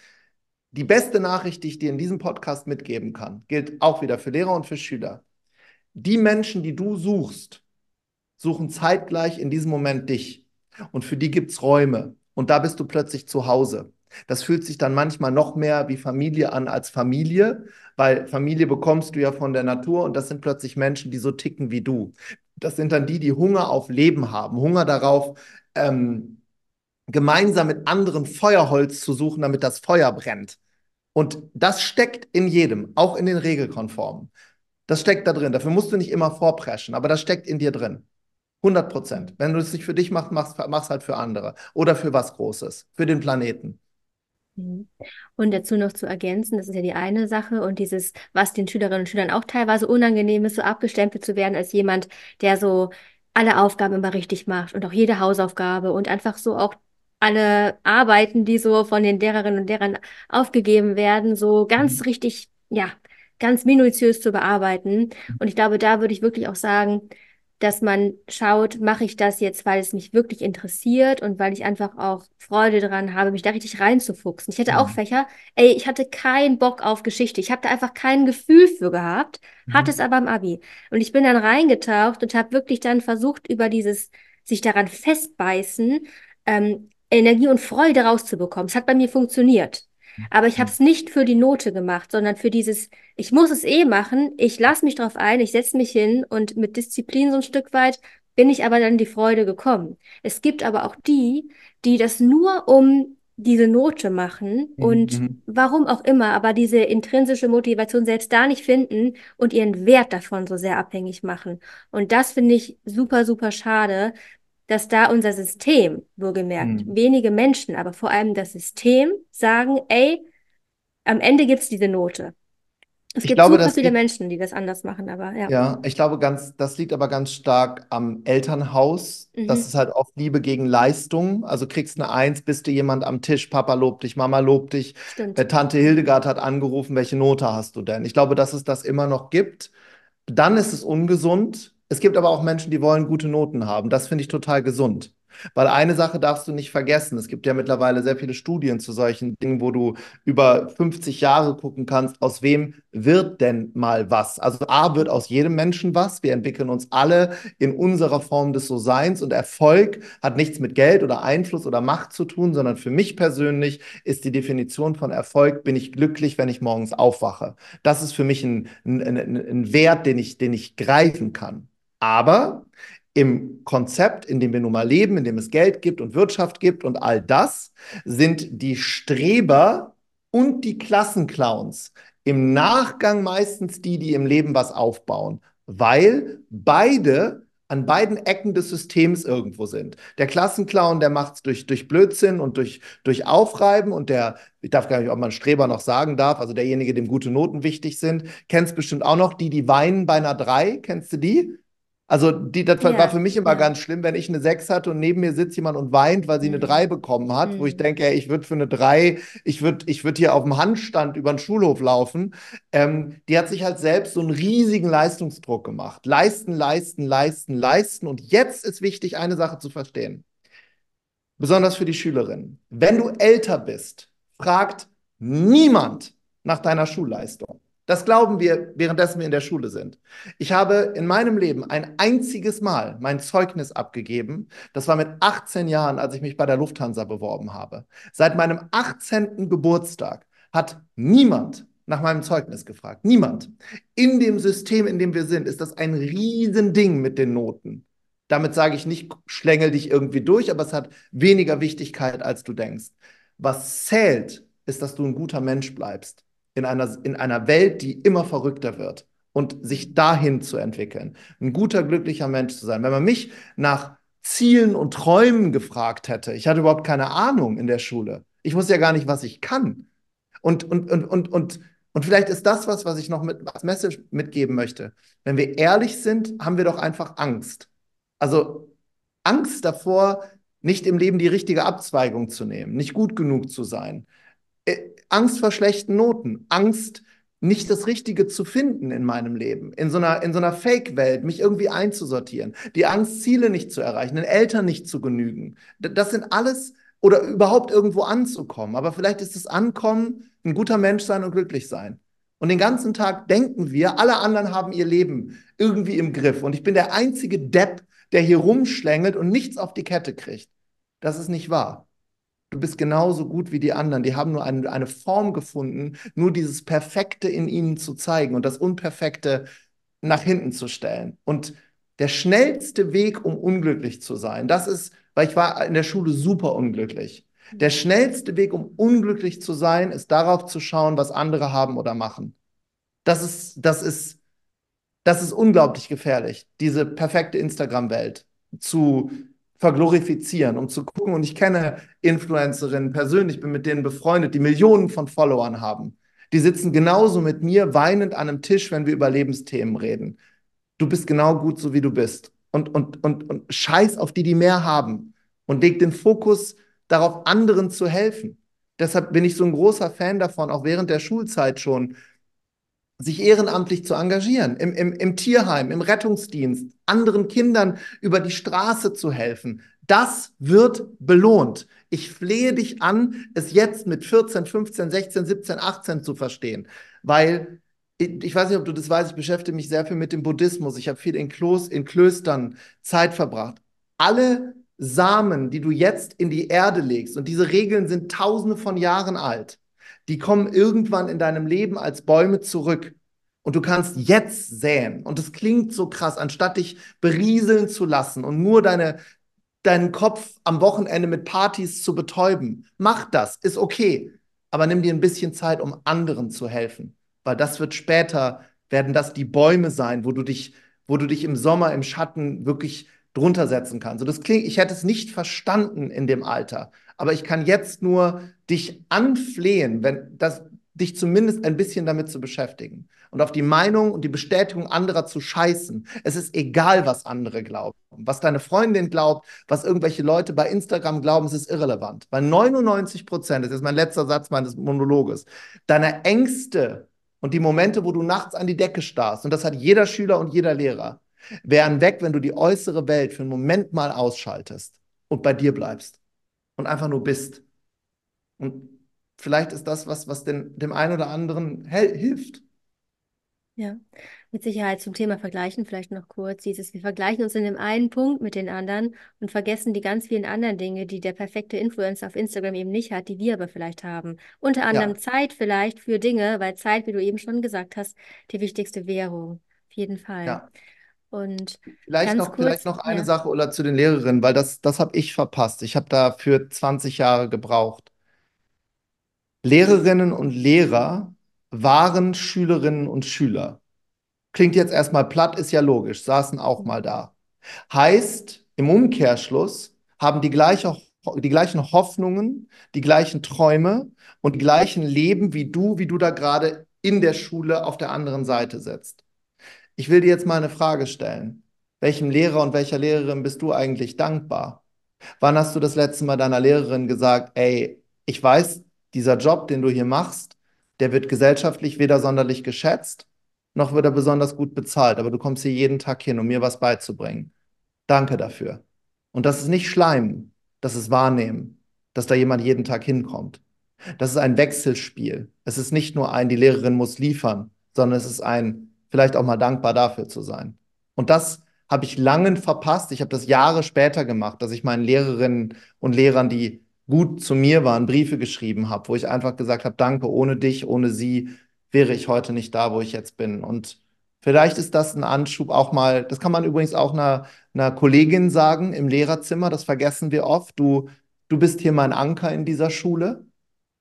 Speaker 2: die beste Nachricht, die ich dir in diesem Podcast mitgeben kann, gilt auch wieder für Lehrer und für Schüler. Die Menschen, die du suchst, suchen zeitgleich in diesem Moment dich. Und für die gibt es Räume. Und da bist du plötzlich zu Hause. Das fühlt sich dann manchmal noch mehr wie Familie an als Familie, weil Familie bekommst du ja von der Natur und das sind plötzlich Menschen, die so ticken wie du. Das sind dann die, die Hunger auf Leben haben, Hunger darauf, ähm, gemeinsam mit anderen Feuerholz zu suchen, damit das Feuer brennt. Und das steckt in jedem, auch in den Regelkonformen. Das steckt da drin. Dafür musst du nicht immer vorpreschen, aber das steckt in dir drin. 100 Prozent. Wenn du es nicht für dich machst, machst, machst halt für andere oder für was Großes, für den Planeten.
Speaker 1: Mhm. Und dazu noch zu ergänzen, das ist ja die eine Sache und dieses, was den Schülerinnen und Schülern auch teilweise unangenehm ist, so abgestempelt zu werden als jemand, der so alle Aufgaben immer richtig macht und auch jede Hausaufgabe und einfach so auch alle Arbeiten, die so von den Lehrerinnen und Lehrern aufgegeben werden, so ganz
Speaker 2: Mhm.
Speaker 1: richtig, ja, ganz minutiös zu bearbeiten. Und ich glaube, da würde ich wirklich auch sagen, dass man schaut, mache ich das jetzt, weil es mich wirklich interessiert und weil ich einfach auch Freude daran habe, mich da richtig reinzufuchsen. Ich hatte auch
Speaker 2: Mhm.
Speaker 1: Fächer, ey, ich hatte keinen Bock auf Geschichte. Ich habe da einfach kein Gefühl für gehabt, hatte
Speaker 2: Mhm.
Speaker 1: es aber im Abi. Und ich bin dann reingetaucht und habe wirklich dann versucht, über dieses sich daran festbeißen, ähm, Energie und Freude rauszubekommen. Es hat bei mir funktioniert. Aber ich habe es nicht für die Note gemacht, sondern für dieses, ich muss es eh machen, ich lasse mich drauf ein, ich setze mich hin und mit Disziplin so ein Stück weit bin ich aber dann in die Freude gekommen. Es gibt aber auch die, die das nur um diese Note machen und
Speaker 2: Mhm.
Speaker 1: warum auch immer, aber diese intrinsische Motivation selbst da nicht finden und ihren Wert davon so sehr abhängig machen. Und das finde ich super, super schade, dass da unser System, wohlgemerkt,
Speaker 2: Mhm.
Speaker 1: wenige Menschen, aber vor allem das System sagen, ey, am Ende gibt es diese Note. Es
Speaker 2: Ich
Speaker 1: gibt
Speaker 2: glaube,
Speaker 1: super
Speaker 2: das
Speaker 1: viele
Speaker 2: liegt-
Speaker 1: Menschen, die das anders machen, aber ja.
Speaker 2: Ja, ich glaube ganz, das liegt aber ganz stark am Elternhaus. Das
Speaker 1: Mhm.
Speaker 2: ist halt oft Liebe gegen Leistung. Also kriegst eine Eins, bist du jemand am Tisch, Papa lobt dich, Mama lobt dich.
Speaker 1: Stimmt.
Speaker 2: Äh, Tante Hildegard hat angerufen, welche Note hast du denn? Ich glaube, dass es das immer noch gibt. Dann ist es ungesund. Es gibt aber auch Menschen, die wollen gute Noten haben. Das finde ich total gesund. Weil eine Sache darfst du nicht vergessen. Es gibt ja mittlerweile sehr viele Studien zu solchen Dingen, wo du über 50 Jahre gucken kannst, aus wem wird denn mal was. Also A wird aus jedem Menschen was. Wir entwickeln uns alle in unserer Form des So-Seins und Erfolg hat nichts mit Geld oder Einfluss oder Macht zu tun, sondern für mich persönlich ist die Definition von Erfolg, bin ich glücklich, wenn ich morgens aufwache. Das ist für mich ein, ein, ein, Wert, den ich, den ich greifen kann. Aber im Konzept, in dem wir nun mal leben, in dem es Geld gibt und Wirtschaft gibt und all das, sind die Streber und die Klassenclowns Im Nachgang meistens die, die im Leben was aufbauen, weil beide an beiden Ecken des Systems irgendwo sind. Der Klassenclown, der macht es durch, durch Blödsinn und durch, durch Aufreiben und der, ich darf gar nicht, ob man Streber noch sagen darf, also derjenige, dem gute Noten wichtig sind, kennst bestimmt auch noch die, die weinen bei einer 3, kennst du die? Also die, das
Speaker 1: Ja,
Speaker 2: war für mich immer
Speaker 1: ja.
Speaker 2: ganz schlimm, wenn ich eine 6 hatte und neben mir sitzt jemand und weint, weil sie eine
Speaker 1: Mhm.
Speaker 2: 3 bekommen hat, wo ich
Speaker 1: Mhm.
Speaker 2: denke, ey, ich würde für eine 3, ich würde ich würd hier auf dem Handstand über den Schulhof laufen. Ähm, die hat sich halt selbst so einen riesigen Leistungsdruck gemacht. Leisten, leisten, leisten, leisten. Und jetzt ist wichtig, eine Sache zu verstehen. Besonders für die Schülerinnen. Wenn du älter bist, fragt niemand nach deiner Schulleistung. Das glauben wir, währenddessen wir in der Schule sind. Ich habe in meinem Leben ein einziges Mal mein Zeugnis abgegeben. Das war mit 18 Jahren, als ich mich bei der Lufthansa beworben habe. Seit meinem 18. Geburtstag hat niemand nach meinem Zeugnis gefragt. Niemand. In dem System, in dem wir sind, ist das ein Riesending mit den Noten. Damit sage ich nicht, schlängel dich irgendwie durch, aber es hat weniger Wichtigkeit, als du denkst. Was zählt, ist, dass du ein guter Mensch bleibst in einer, in einer Welt, die immer verrückter wird und sich dahin zu entwickeln. Ein guter, glücklicher Mensch zu sein. Wenn man mich nach Zielen und Träumen gefragt hätte, ich hatte überhaupt keine Ahnung in der Schule. Ich wusste ja gar nicht, was ich kann. Und, und, und, und, und, und vielleicht ist das was, was ich noch mit, als Message mitgeben möchte. Wenn wir ehrlich sind, haben wir doch einfach Angst. Also Angst davor, nicht im Leben die richtige Abzweigung zu nehmen, nicht gut genug zu sein. Angst vor schlechten Noten, Angst, nicht das Richtige zu finden in meinem Leben, in so einer, in so einer Fake-Welt, mich irgendwie einzusortieren, die Angst, Ziele nicht zu erreichen, den Eltern nicht zu genügen. Das sind alles, oder überhaupt irgendwo anzukommen. Aber vielleicht ist es Ankommen, ein guter Mensch sein und glücklich sein. Und den ganzen Tag denken wir, alle anderen haben ihr Leben irgendwie im Griff. Und ich bin der einzige Depp, der hier rumschlängelt und nichts auf die Kette kriegt. Das ist nicht wahr. Du bist genauso gut wie die anderen. Die haben nur eine, eine Form gefunden, nur dieses Perfekte in ihnen zu zeigen und das Unperfekte nach hinten zu stellen. Und der schnellste Weg, um unglücklich zu sein, das ist, weil ich war in der Schule super unglücklich. Der schnellste Weg, um unglücklich zu sein, ist darauf zu schauen, was andere haben oder machen. Das ist, das ist, das ist unglaublich gefährlich, diese perfekte Instagram-Welt zu verglorifizieren, um zu gucken. Und ich kenne Influencerinnen persönlich, bin mit denen befreundet, die Millionen von Followern haben. Die sitzen genauso mit mir weinend an einem Tisch, wenn wir über Lebensthemen reden. Du bist genau gut, so wie du bist. Und, und, und, und scheiß auf die, die mehr haben. Und leg den Fokus darauf, anderen zu helfen. Deshalb bin ich so ein großer Fan davon, auch während der Schulzeit schon, sich ehrenamtlich zu engagieren, im, im, im Tierheim, im Rettungsdienst, anderen Kindern über die Straße zu helfen. Das wird belohnt. Ich flehe dich an, es jetzt mit 14, 15, 16, 17, 18 zu verstehen, weil ich, weiß nicht, ob du das weißt, ich beschäftige mich sehr viel mit dem Buddhismus. Ich habe viel in, Klos, in Klöstern Zeit verbracht. Alle Samen, die du jetzt in die Erde legst, und diese Regeln sind tausende von Jahren alt, die kommen irgendwann in deinem Leben als Bäume zurück. Und du kannst jetzt säen. Und das klingt so krass, anstatt dich berieseln zu lassen und nur deine, deinen Kopf am Wochenende mit Partys zu betäuben. Mach das, ist okay. Aber nimm dir ein bisschen Zeit, um anderen zu helfen. Weil das wird später, werden das die Bäume sein, wo du dich, wo du dich im Sommer im Schatten wirklich drunter setzen kannst. So, das klingt, ich hätte es nicht verstanden in dem Alter. Aber ich kann jetzt nur dich anflehen, wenn das, dich zumindest ein bisschen damit zu beschäftigen und auf die Meinung und die Bestätigung anderer zu scheißen. Es ist egal, was andere glauben. Was deine Freundin glaubt, was irgendwelche Leute bei Instagram glauben, es ist irrelevant. Weil 99 Prozent, das ist mein letzter Satz meines Monologes, deiner Ängste und die Momente, wo du nachts an die Decke starrst, und das hat jeder Schüler und jeder Lehrer, wären weg, wenn du die äußere Welt für einen Moment mal ausschaltest und bei dir bleibst und einfach nur bist. Und vielleicht ist das was, was den, dem einen oder anderen hilft.
Speaker 1: Ja, mit Sicherheit zum Thema Vergleichen vielleicht noch kurz. Dieses, wir vergleichen uns in dem einen Punkt mit den anderen und vergessen die ganz vielen anderen Dinge, die der perfekte Influencer auf Instagram eben nicht hat, die wir aber vielleicht haben. Unter anderem
Speaker 2: Ja.
Speaker 1: Zeit vielleicht für Dinge, weil Zeit, wie du eben schon gesagt hast, die wichtigste Währung. Auf jeden Fall.
Speaker 2: Ja.
Speaker 1: Und
Speaker 2: Vielleicht noch,
Speaker 1: kurz,
Speaker 2: vielleicht noch eine
Speaker 1: ja.
Speaker 2: Sache, Ulla, zu den Lehrerinnen, weil das, das habe ich verpasst. Ich habe dafür 20 Jahre gebraucht. Lehrerinnen und Lehrer waren Schülerinnen und Schüler. Klingt jetzt erstmal platt, ist ja logisch, saßen auch mal da. Heißt, im Umkehrschluss haben die, gleiche, die gleichen Hoffnungen, die gleichen Träume und die gleichen Leben wie du, wie du da gerade in der Schule auf der anderen Seite sitzt. Ich will dir jetzt mal eine Frage stellen. Welchem Lehrer und welcher Lehrerin bist du eigentlich dankbar? Wann hast du das letzte Mal deiner Lehrerin gesagt, ey, ich weiß, dieser Job, den du hier machst, der wird gesellschaftlich weder sonderlich geschätzt, noch wird er besonders gut bezahlt, aber du kommst hier jeden Tag hin, um mir was beizubringen. Danke dafür. Und das ist nicht Schleimen, das ist Wahrnehmen, dass da jemand jeden Tag hinkommt. Das ist ein Wechselspiel. Es ist nicht nur ein, die Lehrerin muss liefern, sondern es ist ein, vielleicht auch mal dankbar dafür zu sein. Und das habe ich lange verpasst. Ich habe das Jahre später gemacht, dass ich meinen Lehrerinnen und Lehrern, die gut zu mir waren, Briefe geschrieben habe, wo ich einfach gesagt habe, danke, ohne dich, ohne sie wäre ich heute nicht da, wo ich jetzt bin. Und vielleicht ist das ein Anschub auch mal, das kann man übrigens auch einer, einer Kollegin sagen im Lehrerzimmer, das vergessen wir oft. Du, du bist hier mein Anker in dieser Schule.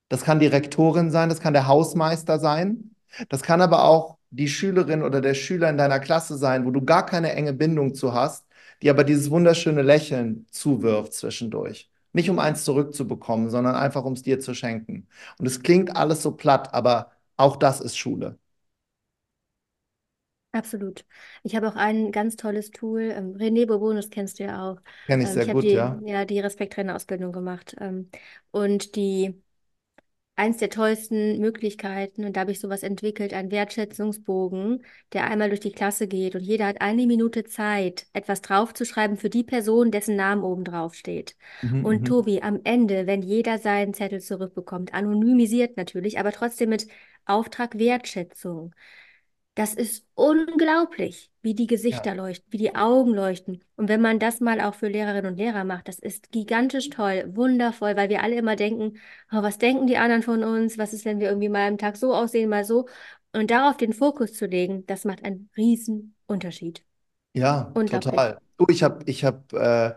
Speaker 2: Das kann die Rektorin sein, das kann der Hausmeister sein. Das kann aber auch die Schülerin oder der Schüler in deiner Klasse sein, wo du gar keine enge Bindung zu hast, die aber dieses wunderschöne Lächeln zuwirft zwischendurch. Nicht um eins zurückzubekommen, sondern einfach um es dir zu schenken. Und es klingt alles so platt, aber auch das ist Schule.
Speaker 1: Absolut. Ich habe auch ein ganz tolles Tool. Ähm, René Bourbon, kennst du ja auch.
Speaker 2: Kenne ich
Speaker 1: Ähm,
Speaker 2: sehr
Speaker 1: ich habe
Speaker 2: gut,
Speaker 1: die,
Speaker 2: ja.
Speaker 1: ja, die Respekttrainerausbildung gemacht. Ähm, und die eins der tollsten Möglichkeiten, und da habe ich sowas entwickelt, ein Wertschätzungsbogen, der einmal durch die Klasse geht und jeder hat eine Minute Zeit, etwas draufzuschreiben für die Person, dessen Name oben drauf steht.
Speaker 2: Mhm,
Speaker 1: Und
Speaker 2: mhm.
Speaker 1: Tobi, am Ende, wenn jeder seinen Zettel zurückbekommt, anonymisiert natürlich, aber trotzdem mit Auftrag Wertschätzung. Das ist unglaublich, wie die
Speaker 2: Ja.
Speaker 1: Gesichter leuchten, wie die Augen leuchten. Und wenn man das mal auch für Lehrerinnen und Lehrer macht, das ist gigantisch toll, wundervoll, weil wir alle immer denken, oh, was denken die anderen von uns? Was ist, wenn wir irgendwie mal am Tag so aussehen, mal so? Und darauf den Fokus zu legen, das macht einen riesen Unterschied.
Speaker 2: Ja, total. Du, ich habe ich hab, äh,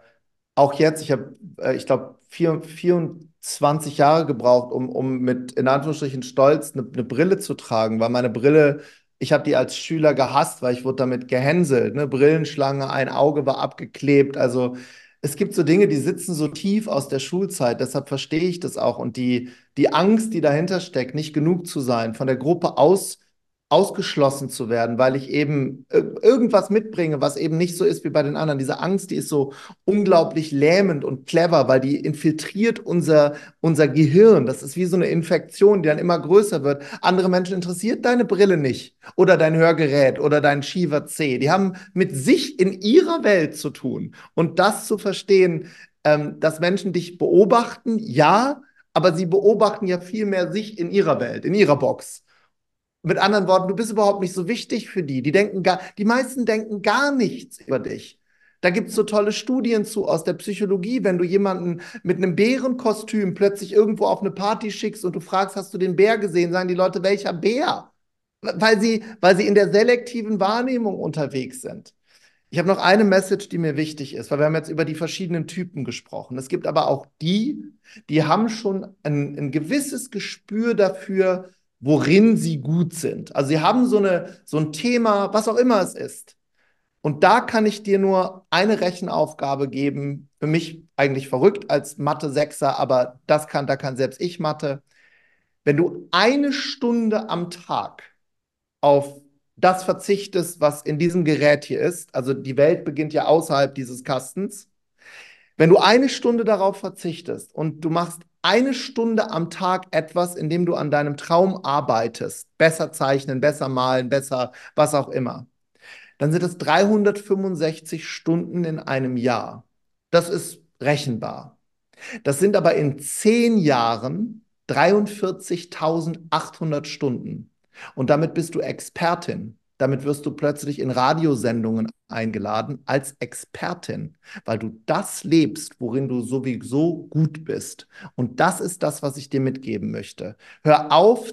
Speaker 2: auch jetzt, ich habe, äh, ich glaube, 24 Jahre gebraucht, um, um mit, in Anführungsstrichen, Stolz eine, eine Brille zu tragen, weil meine Brille, ich habe die als Schüler gehasst, weil ich wurde damit gehänselt, ne? Brillenschlange, ein Auge war abgeklebt. Also es gibt so Dinge, die sitzen so tief aus der Schulzeit, deshalb verstehe ich das auch. Und die, die Angst, die dahinter steckt, nicht genug zu sein, von der Gruppe aus ausgeschlossen zu werden, weil ich eben ir- irgendwas mitbringe, was eben nicht so ist wie bei den anderen. Diese Angst, die ist so unglaublich lähmend und clever, weil die infiltriert unser, unser Gehirn. Das ist wie so eine Infektion, die dann immer größer wird. Andere Menschen interessiert deine Brille nicht oder dein Hörgerät oder dein Shiva C. Die haben mit sich in ihrer Welt zu tun. Und das zu verstehen, ähm, dass Menschen dich beobachten, ja, aber sie beobachten ja viel mehr sich in ihrer Welt, in ihrer Box. Mit anderen Worten, du bist überhaupt nicht so wichtig für die. Die denken gar, die meisten denken gar nichts über dich. Da gibt es so tolle Studien zu aus der Psychologie, wenn du jemanden mit einem Bärenkostüm plötzlich irgendwo auf eine Party schickst und du fragst, hast du den Bär gesehen, sagen die Leute, welcher Bär? Weil sie, weil sie in der selektiven Wahrnehmung unterwegs sind. Ich habe noch eine Message, die mir wichtig ist, weil wir haben jetzt über die verschiedenen Typen gesprochen. Es gibt aber auch die, die haben schon ein, ein gewisses Gespür dafür, worin sie gut sind. Also sie haben so, eine, so ein Thema, was auch immer es ist. Und da kann ich dir nur eine Rechenaufgabe geben. Für mich eigentlich verrückt als Mathe-Sechser, aber das kann, da kann selbst ich Mathe. Wenn du eine Stunde am Tag auf das verzichtest, was in diesem Gerät hier ist, also die Welt beginnt ja außerhalb dieses Kastens, wenn du eine Stunde darauf verzichtest und du machst eine Stunde am Tag etwas, in dem du an deinem Traum arbeitest, besser zeichnen, besser malen, besser was auch immer, dann sind es 365 Stunden in einem Jahr. Das ist rechenbar. Das sind aber in zehn Jahren 43.800 Stunden. Und damit bist du Expertin. Damit wirst du plötzlich in Radiosendungen eingeladen als Expertin, weil du das lebst, worin du sowieso gut bist. Und das ist das, was ich dir mitgeben möchte. Hör auf,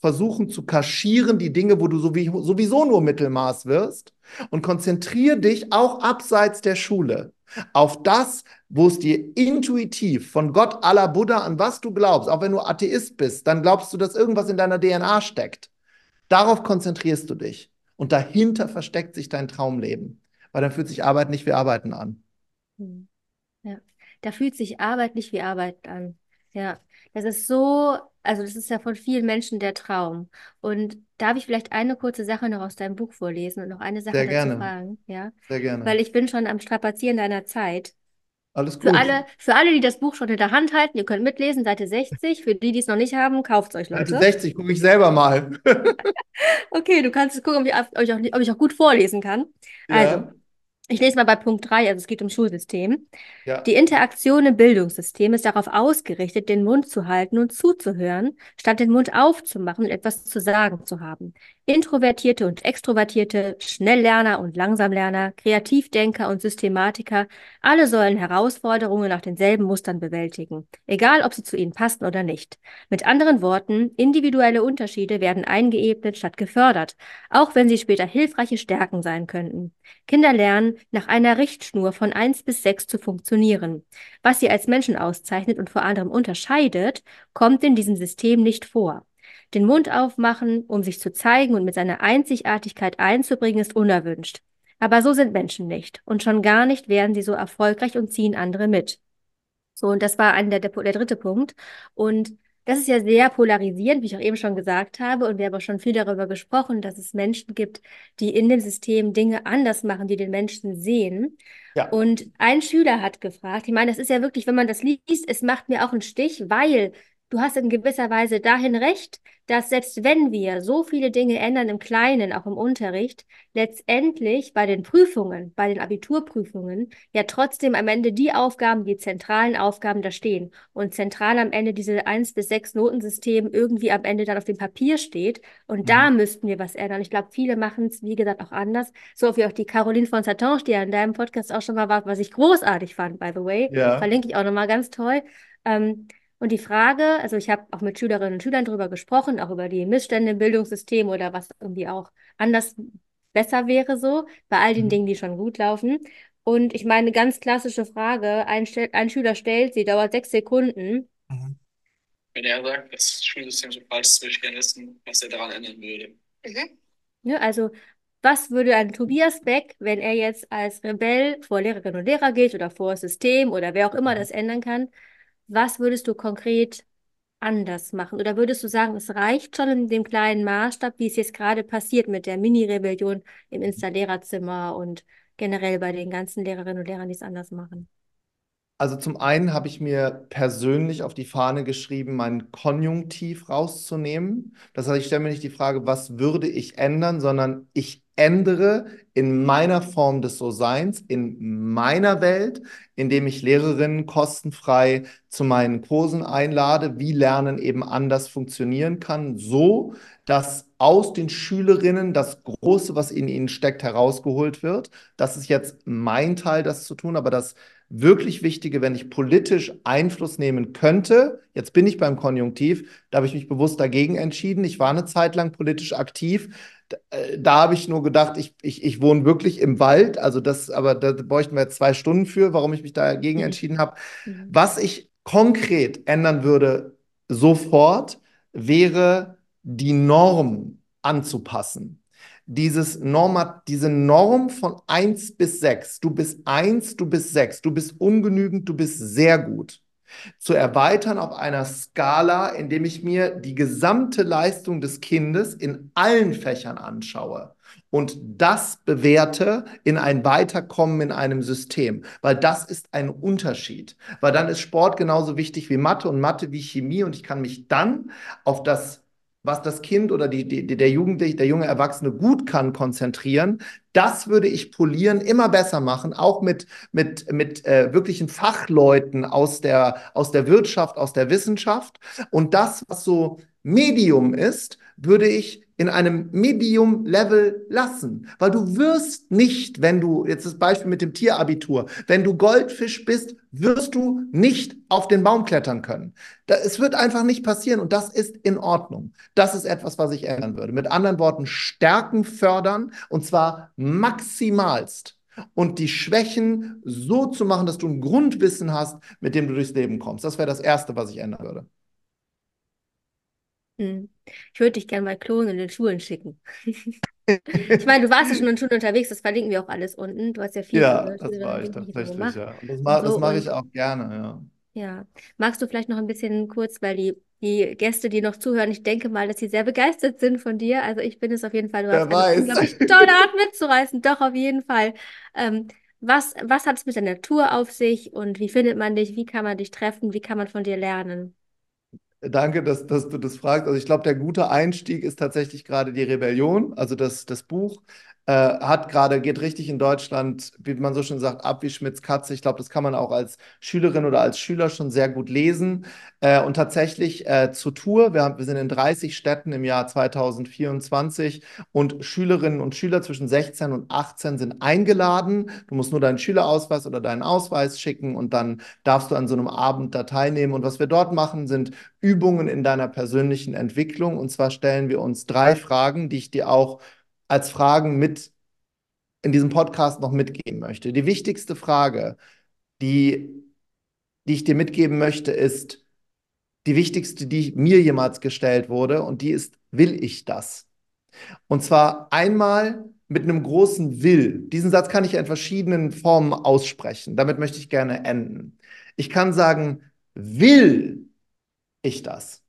Speaker 2: versuchen zu kaschieren die Dinge, wo du sowieso nur Mittelmaß wirst und konzentriere dich auch abseits der Schule auf das, wo es dir intuitiv von Gott, Allah, Buddha, an was du glaubst, auch wenn du Atheist bist, dann glaubst du, dass irgendwas in deiner DNA steckt. Darauf konzentrierst du dich. Und dahinter versteckt sich dein Traumleben. Weil dann fühlt sich Arbeit nicht wie Arbeiten an.
Speaker 1: Hm. Ja, da fühlt sich Arbeit nicht wie Arbeit an. Ja, das ist so, also das ist ja von vielen Menschen der Traum. Und darf ich vielleicht eine kurze Sache noch aus deinem Buch vorlesen und noch eine Sache
Speaker 2: Sehr
Speaker 1: dazu
Speaker 2: gerne.
Speaker 1: fragen? Ja,
Speaker 2: Sehr gerne.
Speaker 1: weil ich bin schon am Strapazieren deiner Zeit.
Speaker 2: Alles
Speaker 1: Für
Speaker 2: gut.
Speaker 1: alle, für alle, die das Buch schon in der Hand halten, ihr könnt mitlesen, Seite 60. Für die, die es noch nicht haben, kauft es euch,
Speaker 2: Seite
Speaker 1: Leute.
Speaker 2: 60 gucke ich selber mal.
Speaker 1: Okay, du kannst gucken, ob ich, ich, auch, ob ich auch gut vorlesen kann. Also,
Speaker 2: Ja,
Speaker 1: ich lese mal bei Punkt 3, also es geht um Schulsystem.
Speaker 2: ja.
Speaker 1: Die Interaktion im Bildungssystem ist darauf ausgerichtet, den Mund zu halten und zuzuhören, statt den Mund aufzumachen und etwas zu sagen zu haben. Introvertierte und Extrovertierte, Schnelllerner und Langsamlerner, Kreativdenker und Systematiker, alle sollen Herausforderungen nach denselben Mustern bewältigen, egal ob sie zu ihnen passen oder nicht. Mit anderen Worten, individuelle Unterschiede werden eingeebnet statt gefördert, auch wenn sie später hilfreiche Stärken sein könnten. Kinder lernen, nach einer Richtschnur von 1 bis 6 zu funktionieren. Was sie als Menschen auszeichnet und vor anderem unterscheidet, kommt in diesem System nicht vor. Den Mund aufmachen, um sich zu zeigen und mit seiner Einzigartigkeit einzubringen, ist unerwünscht. Aber so sind Menschen nicht. Und schon gar nicht werden sie so erfolgreich und ziehen andere mit. So, und das war ein, der, der, der dritte Punkt. Und das ist ja sehr polarisierend, wie ich auch eben schon gesagt habe. Und wir haben auch schon viel darüber gesprochen, dass es Menschen gibt, die in dem System Dinge anders machen, die den Menschen sehen.
Speaker 2: Ja.
Speaker 1: Und ein Schüler hat gefragt, ich meine, das ist ja wirklich, wenn man das liest, es macht mir auch einen Stich, weil du hast in gewisser Weise dahin recht, dass selbst wenn wir so viele Dinge ändern im Kleinen, auch im Unterricht, letztendlich bei den Prüfungen, bei den Abiturprüfungen, ja trotzdem am Ende die Aufgaben, die zentralen Aufgaben da stehen und zentral am Ende diese 1 bis 6 Notensystem irgendwie am Ende dann auf dem Papier steht. Und
Speaker 2: Mhm.
Speaker 1: da müssten wir was ändern. Ich glaube, viele machen es, wie gesagt, auch anders. So wie auch die Caroline von Satange, die ja in deinem Podcast auch schon mal war, was ich großartig fand, by the way.
Speaker 2: Ja.
Speaker 1: Verlinke ich auch nochmal ganz toll. Ähm, und die Frage, also ich habe auch mit Schülerinnen und Schülern darüber gesprochen, auch über die Missstände im Bildungssystem oder was irgendwie auch anders besser wäre so, bei all den
Speaker 2: Mhm.
Speaker 1: Dingen, die schon gut laufen. Und ich meine, ganz klassische Frage, ein, ein Schüler stellt sie, dauert sechs Sekunden.
Speaker 7: Wenn er sagt, das Schulsystem so falsch ist, würde ich gerne wissen, was er daran ändern würde.
Speaker 1: Ne? Also, was würde ein Tobias Beck, wenn er jetzt als Rebell vor Lehrerinnen und Lehrer geht oder vor das System oder wer auch immer das ändern kann, was würdest du konkret anders machen? Oder würdest du sagen, es reicht schon in dem kleinen Maßstab, wie es jetzt gerade passiert mit der Mini-Rebellion im Insta-Lehrerzimmer und generell bei den ganzen Lehrerinnen und Lehrern, die es anders machen?
Speaker 2: Also zum einen habe ich mir persönlich auf die Fahne geschrieben, meinen Konjunktiv rauszunehmen. Das heißt, ich stelle mir nicht die Frage, was würde ich ändern, sondern ich ändere in meiner Form des So-Seins, in meiner Welt, indem ich Lehrerinnen kostenfrei zu meinen Kursen einlade, wie Lernen eben anders funktionieren kann, so dass aus den Schülerinnen das Große, was in ihnen steckt, herausgeholt wird. Das ist jetzt mein Teil, das zu tun, aber das wirklich Wichtige, wenn ich politisch Einfluss nehmen könnte, jetzt bin ich beim Konjunktiv, da habe ich mich bewusst dagegen entschieden. Ich war eine Zeit lang politisch aktiv. Da, äh, habe ich nur gedacht, ich, ich, ich wohne wirklich im Wald, also das, aber da bräuchten wir jetzt zwei Stunden für, warum ich mich dagegen
Speaker 1: Mhm.
Speaker 2: entschieden habe.
Speaker 1: Mhm.
Speaker 2: Was ich konkret ändern würde sofort, wäre die Norm anzupassen. Dieses Norma, diese Norm von 1 bis 6, du bist 1, du bist 6, du bist ungenügend, du bist sehr gut, zu erweitern auf einer Skala, indem ich mir die gesamte Leistung des Kindes in allen Fächern anschaue und das bewerte in ein Weiterkommen in einem System, weil das ist ein Unterschied, weil dann ist Sport genauso wichtig wie Mathe und Mathe wie Chemie und ich kann mich dann auf das was das Kind oder die, die, der Jugendliche, der junge Erwachsene gut kann, konzentrieren. Das würde ich polieren, immer besser machen, auch mit, mit, mit äh, wirklichen Fachleuten aus der, aus der Wirtschaft, aus der Wissenschaft. Und das, was so Medium ist, würde ich in einem Medium-Level lassen. Weil du wirst nicht, wenn du, jetzt das Beispiel mit dem Tierabitur, wenn du Goldfisch bist, wirst du nicht auf den Baum klettern können. Es wird einfach nicht passieren und das ist in Ordnung. Das ist etwas, was ich ändern würde. Mit anderen Worten, Stärken fördern und zwar maximalst. Und die Schwächen so zu machen, dass du ein Grundwissen hast, mit dem du durchs Leben kommst. Das wäre das Erste, was ich ändern würde.
Speaker 1: Hm. Ich würde dich gerne mal klonen in den Schulen schicken. Ich meine, du warst ja schon in Schulen unterwegs, das verlinken wir auch alles unten. Du hast ja viel
Speaker 2: Ja, das war ich tatsächlich, ja. Das, ma das
Speaker 1: so.
Speaker 2: mache ich auch gerne, ja.
Speaker 1: ja, magst du vielleicht noch ein bisschen kurz, weil die, die Gäste, die noch zuhören, ich denke mal, dass sie sehr begeistert sind von dir. Also ich bin es auf jeden Fall. Du hast
Speaker 2: Wer
Speaker 1: eine
Speaker 2: weiß.
Speaker 1: unglaublich tolle Art mitzureißen. Doch, auf jeden Fall. Ähm, was, was hat es mit der Natur auf sich und wie findet man dich? Wie kann man dich treffen? Wie kann man von dir lernen?
Speaker 2: Danke, dass, dass du das fragst. Also ich glaube, der gute Einstieg ist tatsächlich gerade die Rebellion. Also das, das Buch äh, hat gerade, geht richtig in Deutschland, wie man so schön sagt, ab wie Schmitz Katze. Ich glaube, das kann man auch als Schülerin oder als Schüler schon sehr gut lesen. Äh, und tatsächlich äh, zur Tour. Wir, haben, wir sind in 30 Städten im Jahr 2024 und Schülerinnen und Schüler zwischen 16 und 18 sind eingeladen. Du musst nur deinen Schülerausweis oder deinen Ausweis schicken und dann darfst du an so einem Abend da teilnehmen. Und was wir dort machen, sind Übungen in deiner persönlichen Entwicklung. Und zwar stellen wir uns drei Fragen, die ich dir auch als Fragen mit in diesem Podcast noch mitgeben möchte. Die wichtigste Frage, die, die ich dir mitgeben möchte, ist die wichtigste, die mir jemals gestellt wurde. Und die ist, will ich das? Und zwar einmal mit einem großen Will. Diesen Satz kann ich in verschiedenen Formen aussprechen. Damit möchte ich gerne enden. Ich kann sagen, will ich das?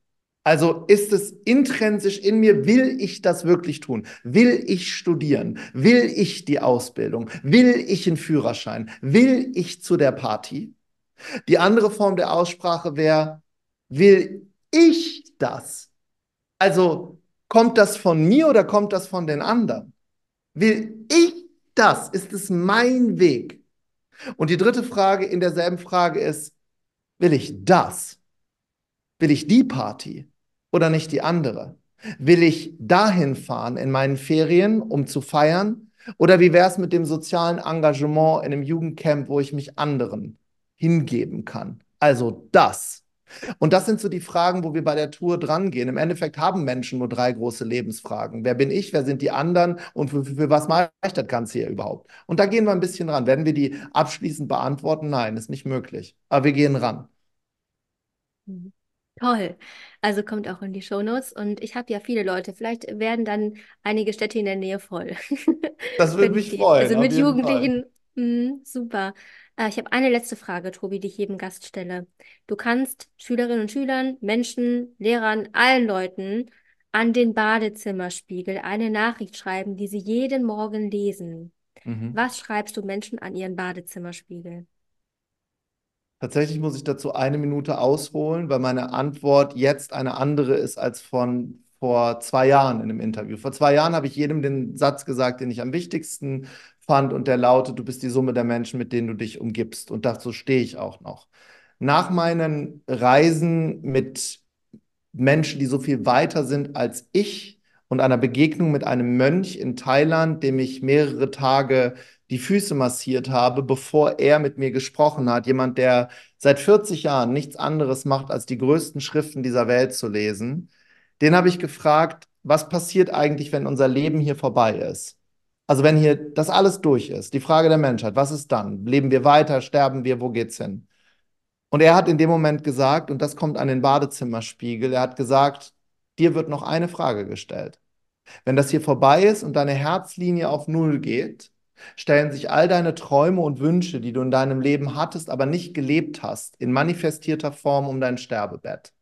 Speaker 2: Also ist es intrinsisch in mir, will ich das wirklich tun? Will ich studieren? Will ich die Ausbildung? Will ich einen Führerschein? Will ich zu der Party? Die andere Form der Aussprache wäre, will ich das? Also kommt das von mir oder kommt das von den anderen? Will ich das? Ist es mein Weg? Und die dritte Frage in derselben Frage ist, will ich das? Will ich die Party oder nicht die andere? Will ich dahin fahren in meinen Ferien, um zu feiern? Oder wie wäre es mit dem sozialen Engagement in einem Jugendcamp, wo ich mich anderen hingeben kann? Also das. Und das sind so die Fragen, wo wir bei der Tour drangehen. Im Endeffekt haben Menschen nur drei große Lebensfragen. Wer bin ich? Wer sind die anderen? Und für, für, für was mache ich das Ganze hier überhaupt? Und da gehen wir ein bisschen ran. Werden wir die abschließend beantworten? Nein, ist nicht möglich. Aber wir gehen ran.
Speaker 1: Mhm. Toll. Also kommt auch in die Shownotes. Und ich habe ja viele Leute. Vielleicht werden dann einige Städte in der Nähe voll.
Speaker 2: Das würde mich
Speaker 1: die,
Speaker 2: freuen,
Speaker 1: also mit. Jugendlichen. Mm, super. Äh, ich habe eine letzte Frage, Tobi, die ich jedem Gast stelle. Du kannst Schülerinnen und Schülern, Menschen, Lehrern, allen Leuten an den Badezimmerspiegel eine Nachricht schreiben, die sie jeden Morgen lesen.
Speaker 2: Mhm.
Speaker 1: Was schreibst du Menschen an ihren Badezimmerspiegel?
Speaker 2: Tatsächlich muss ich dazu eine Minute ausholen, weil meine Antwort jetzt eine andere ist als von vor zwei Jahren in einem Interview. Vor zwei Jahren habe ich jedem den Satz gesagt, den ich am wichtigsten fand, und der lautet, du bist die Summe der Menschen, mit denen du dich umgibst. Und dazu stehe ich auch noch. Nach meinen Reisen mit Menschen, die so viel weiter sind als ich und einer Begegnung mit einem Mönch in Thailand, dem ich mehrere Tage die Füße massiert habe, bevor er mit mir gesprochen hat. Jemand, der seit 40 Jahren nichts anderes macht, als die größten Schriften dieser Welt zu lesen. Den habe ich gefragt, was passiert eigentlich, wenn unser Leben hier vorbei ist? Also wenn hier das alles durch ist, die Frage der Menschheit, was ist dann? Leben wir weiter, sterben wir, wo geht's hin? Und er hat in dem Moment gesagt, und das kommt an den Badezimmerspiegel, er hat gesagt, dir wird noch eine Frage gestellt. Wenn das hier vorbei ist und deine Herzlinie auf Null geht, stellen sich all deine Träume und Wünsche, die du in deinem Leben hattest, aber nicht gelebt hast, in manifestierter Form um dein Sterbebett.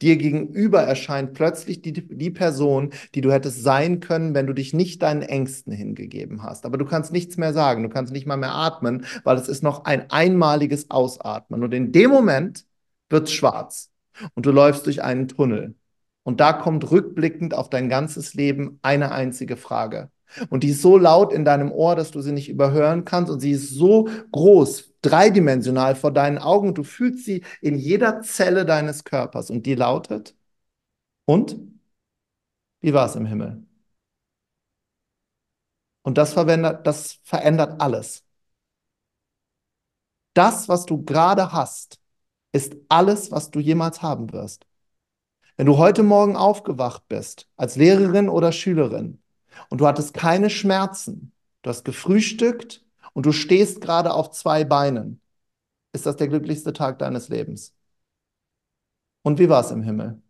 Speaker 2: Dir gegenüber erscheint plötzlich die, die Person, die du hättest sein können, wenn du dich nicht deinen Ängsten hingegeben hast. Aber du kannst nichts mehr sagen, du kannst nicht mal mehr atmen, weil es ist noch ein einmaliges Ausatmen. Und in dem Moment wird es schwarz und du läufst durch einen Tunnel. Und da kommt rückblickend auf dein ganzes Leben eine einzige Frage. Und die ist so laut in deinem Ohr, dass du sie nicht überhören kannst. Und sie ist so groß, dreidimensional vor deinen Augen. Du fühlst sie in jeder Zelle deines Körpers. Und die lautet, und? Wie war es im Himmel? Und das das verändert alles. Das, was du gerade hast, ist alles, was du jemals haben wirst. Wenn du heute Morgen aufgewacht bist, als Lehrerin oder Schülerin, und du hattest keine Schmerzen, du hast gefrühstückt und du stehst gerade auf zwei Beinen, ist das der glücklichste Tag deines Lebens. Und wie war es im Himmel?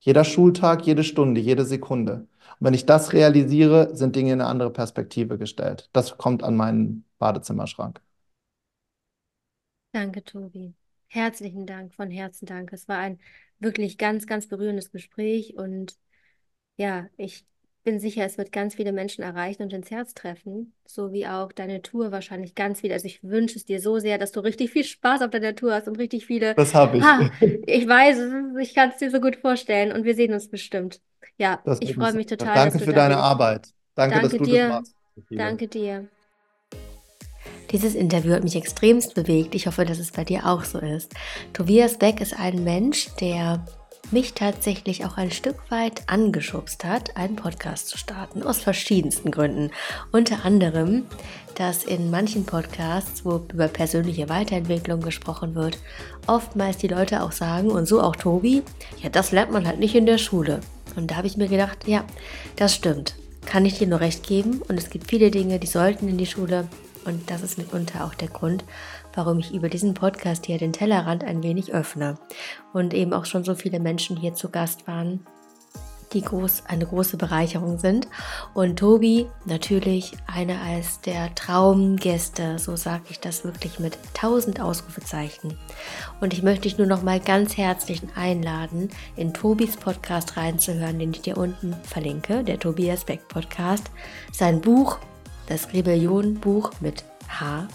Speaker 2: Jeder Schultag, jede Stunde, jede Sekunde. Und wenn ich das realisiere, sind Dinge in eine andere Perspektive gestellt. Das kommt an meinen Badezimmerschrank.
Speaker 8: Danke, Tobi. Herzlichen Dank, von Herzen Dank. Es war ein wirklich ganz, ganz berührendes Gespräch und ja, ich bin sicher, es wird ganz viele Menschen erreichen und ins Herz treffen, so wie auch deine Tour wahrscheinlich ganz viele. Also ich wünsche es dir so sehr, dass du richtig viel Spaß auf deiner Tour hast und richtig viele.
Speaker 2: Das habe ich.
Speaker 8: Ha, ich weiß, ich kann es dir so gut vorstellen und wir sehen uns bestimmt. Ja,
Speaker 2: Das
Speaker 8: ich freue
Speaker 2: mich
Speaker 8: total,
Speaker 2: Danke
Speaker 8: dass du
Speaker 2: für deine
Speaker 8: bist.
Speaker 2: Arbeit. Danke, dass
Speaker 8: Danke
Speaker 2: du das
Speaker 8: dir.
Speaker 2: machst. Cecilia.
Speaker 8: Danke dir. Dieses Interview hat mich extremst bewegt. Ich hoffe, dass es bei dir auch so ist. Tobias Beck ist ein Mensch, der mich tatsächlich auch ein Stück weit angeschubst hat, einen Podcast zu starten, aus verschiedensten Gründen. Unter anderem, dass in manchen Podcasts, wo über persönliche Weiterentwicklung gesprochen wird, oftmals die Leute auch sagen, und so auch Tobi, ja, das lernt man halt nicht in der Schule. Und da habe ich mir gedacht, ja, das stimmt. Kann ich dir nur recht geben. Und es gibt viele Dinge, die sollten in die Schule. Und das ist mitunter auch der Grund, warum ich über diesen Podcast hier den Tellerrand ein wenig öffne. Und eben auch schon so viele Menschen hier zu Gast waren, die groß, eine große Bereicherung sind. Und Tobi natürlich eine als der Traumgäste, so sage ich das wirklich mit tausend Ausrufezeichen. Und ich möchte dich nur noch mal ganz herzlich einladen, in Tobis Podcast reinzuhören, den ich dir unten verlinke, der Tobias Beck Podcast. Sein Buch, das Rebellion-Buch mit H,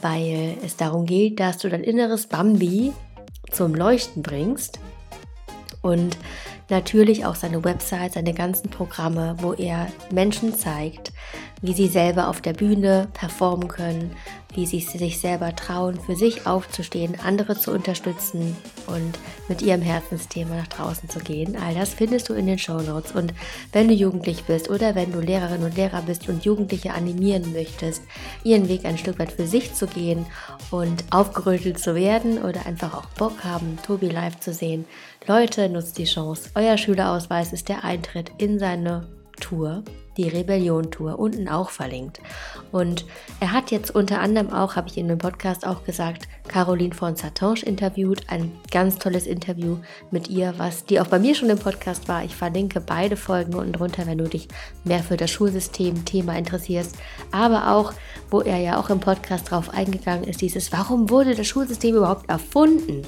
Speaker 8: weil es darum geht, dass du dein inneres Bambi zum Leuchten bringst. Und natürlich auch seine Website, seine ganzen Programme, wo er Menschen zeigt, wie sie selber auf der Bühne performen können, wie sie sich selber trauen, für sich aufzustehen, andere zu unterstützen und mit ihrem Herzensthema nach draußen zu gehen. All das findest du in den Show Notes. Und wenn du jugendlich bist oder wenn du Lehrerin und Lehrer bist und Jugendliche animieren möchtest, ihren Weg ein Stück weit für sich zu gehen und aufgerüttelt zu werden oder einfach auch Bock haben, Tobi live zu sehen, Leute, nutzt die Chance. Euer Schülerausweis ist der Eintritt in seine Tour, die Rebellion-Tour, unten auch verlinkt. Und er hat jetzt unter anderem auch, habe ich in dem Podcast auch gesagt, Caroline von Satange interviewt. Ein ganz tolles Interview mit ihr, was die auch bei mir schon im Podcast war. Ich verlinke beide Folgen unten drunter, wenn du dich mehr für das Schulsystem-Thema interessierst. Aber auch, wo er ja auch im Podcast drauf eingegangen ist, dieses, warum wurde das Schulsystem überhaupt erfunden?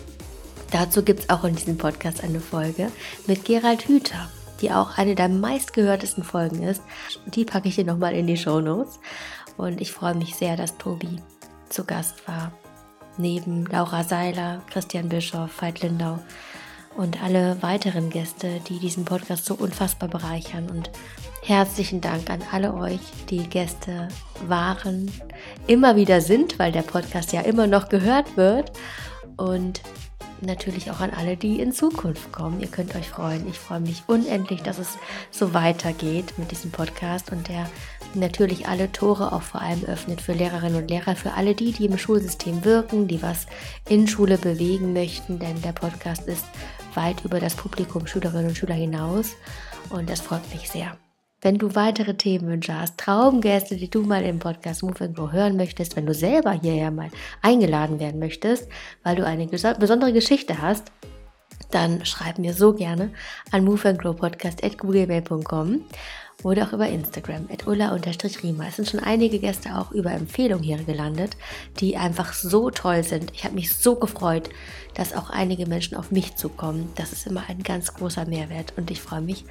Speaker 8: Dazu gibt es auch in diesem Podcast eine Folge mit Gerald Hüther, die auch eine der meistgehörtesten Folgen ist. Die packe ich dir nochmal in die Show Notes. Und ich freue mich sehr, dass Tobi zu Gast war. Neben Laura Seiler, Christian Bischoff, Veit Lindau und alle weiteren Gäste, die diesen Podcast so unfassbar bereichern. Und herzlichen Dank an alle euch, die Gäste waren, immer wieder sind, weil der Podcast ja immer noch gehört wird. Und natürlich auch an alle, die in Zukunft kommen. Ihr könnt euch freuen. Ich freue mich unendlich, dass es so weitergeht mit diesem Podcast und der natürlich alle Tore auch vor allem öffnet für Lehrerinnen und Lehrer, für alle die, die im Schulsystem wirken, die was in Schule bewegen möchten, denn der Podcast ist weit über das Publikum Schülerinnen und Schüler hinaus und das freut mich sehr. Wenn du weitere Themenwünsche hast, Traumgäste, die du mal im Podcast Move and Grow hören möchtest, wenn du selber hierher mal eingeladen werden möchtest, weil du eine besondere Geschichte hast, dann schreib mir so gerne an moveandgrowpodcast.googlemail.com oder auch über Instagram at ulla-rima. Es sind schon einige Gäste auch über Empfehlungen hier gelandet, die einfach so toll sind. Ich habe mich so gefreut, dass auch einige Menschen auf mich zukommen. Das ist immer ein ganz großer Mehrwert und ich freue mich,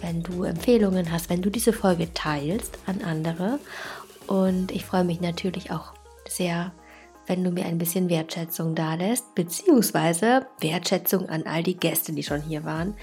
Speaker 8: wenn du Empfehlungen hast, wenn du diese Folge teilst an andere und ich freue mich natürlich auch sehr, wenn du mir ein bisschen Wertschätzung da lässt, beziehungsweise Wertschätzung an all die Gäste, die schon hier waren,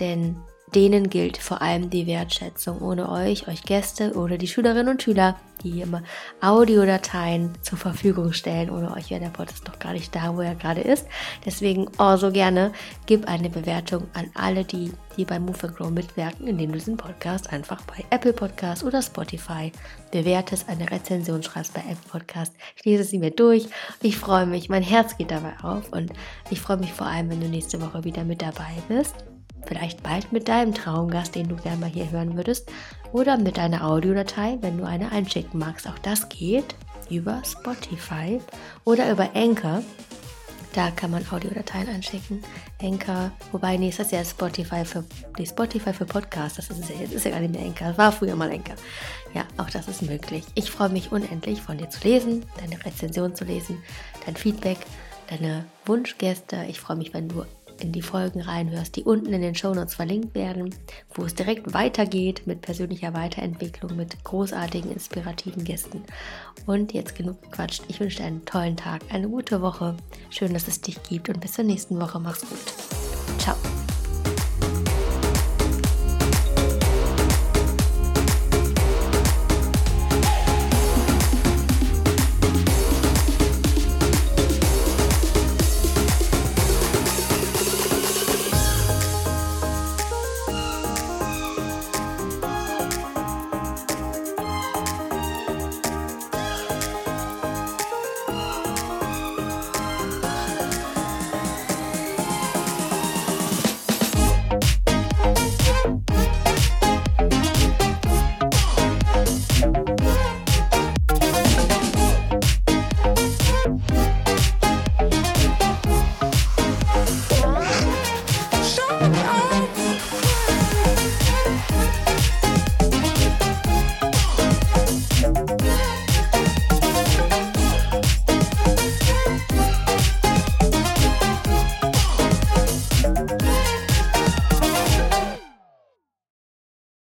Speaker 8: denn denen gilt vor allem die Wertschätzung. Ohne euch, euch Gäste oder die Schülerinnen und Schüler, die immer Audiodateien zur Verfügung stellen. Ohne euch wäre der Podcast doch gar nicht da, wo er gerade ist. Deswegen, oh, so gerne, gib eine Bewertung an alle die, die bei Move and Grow mitwirken, indem du diesen Podcast einfach bei Apple Podcast oder Spotify bewertest, eine Rezension schreibst bei Apple Podcast. Ich lese sie mir durch. Ich freue mich, mein Herz geht dabei auf und ich freue mich vor allem, wenn du nächste Woche wieder mit dabei bist vielleicht bald mit deinem Traumgast, den du gerne mal hier hören würdest, oder mit deiner Audiodatei, wenn du eine einschicken magst. Auch das geht über Spotify oder über Anchor. Da kann man Audiodateien einschicken. Anchor, wobei, nee, ist das ja Spotify für, nee, Spotify für Podcasts. Das ist jetzt, ist ja gar nicht mehr Anchor. Das war früher mal Anchor. Ja, auch das ist möglich. Ich freue mich unendlich, von dir zu lesen, deine Rezension zu lesen, dein Feedback, deine Wunschgäste. Ich freue mich, wenn du in die Folgen reinhörst, die unten in den Shownotes verlinkt werden, wo es direkt weitergeht mit persönlicher Weiterentwicklung, mit großartigen, inspirativen Gästen. Und jetzt genug gequatscht. Ich wünsche dir einen tollen Tag, eine gute Woche. Schön, dass es dich gibt und bis zur nächsten Woche. Mach's gut. Ciao.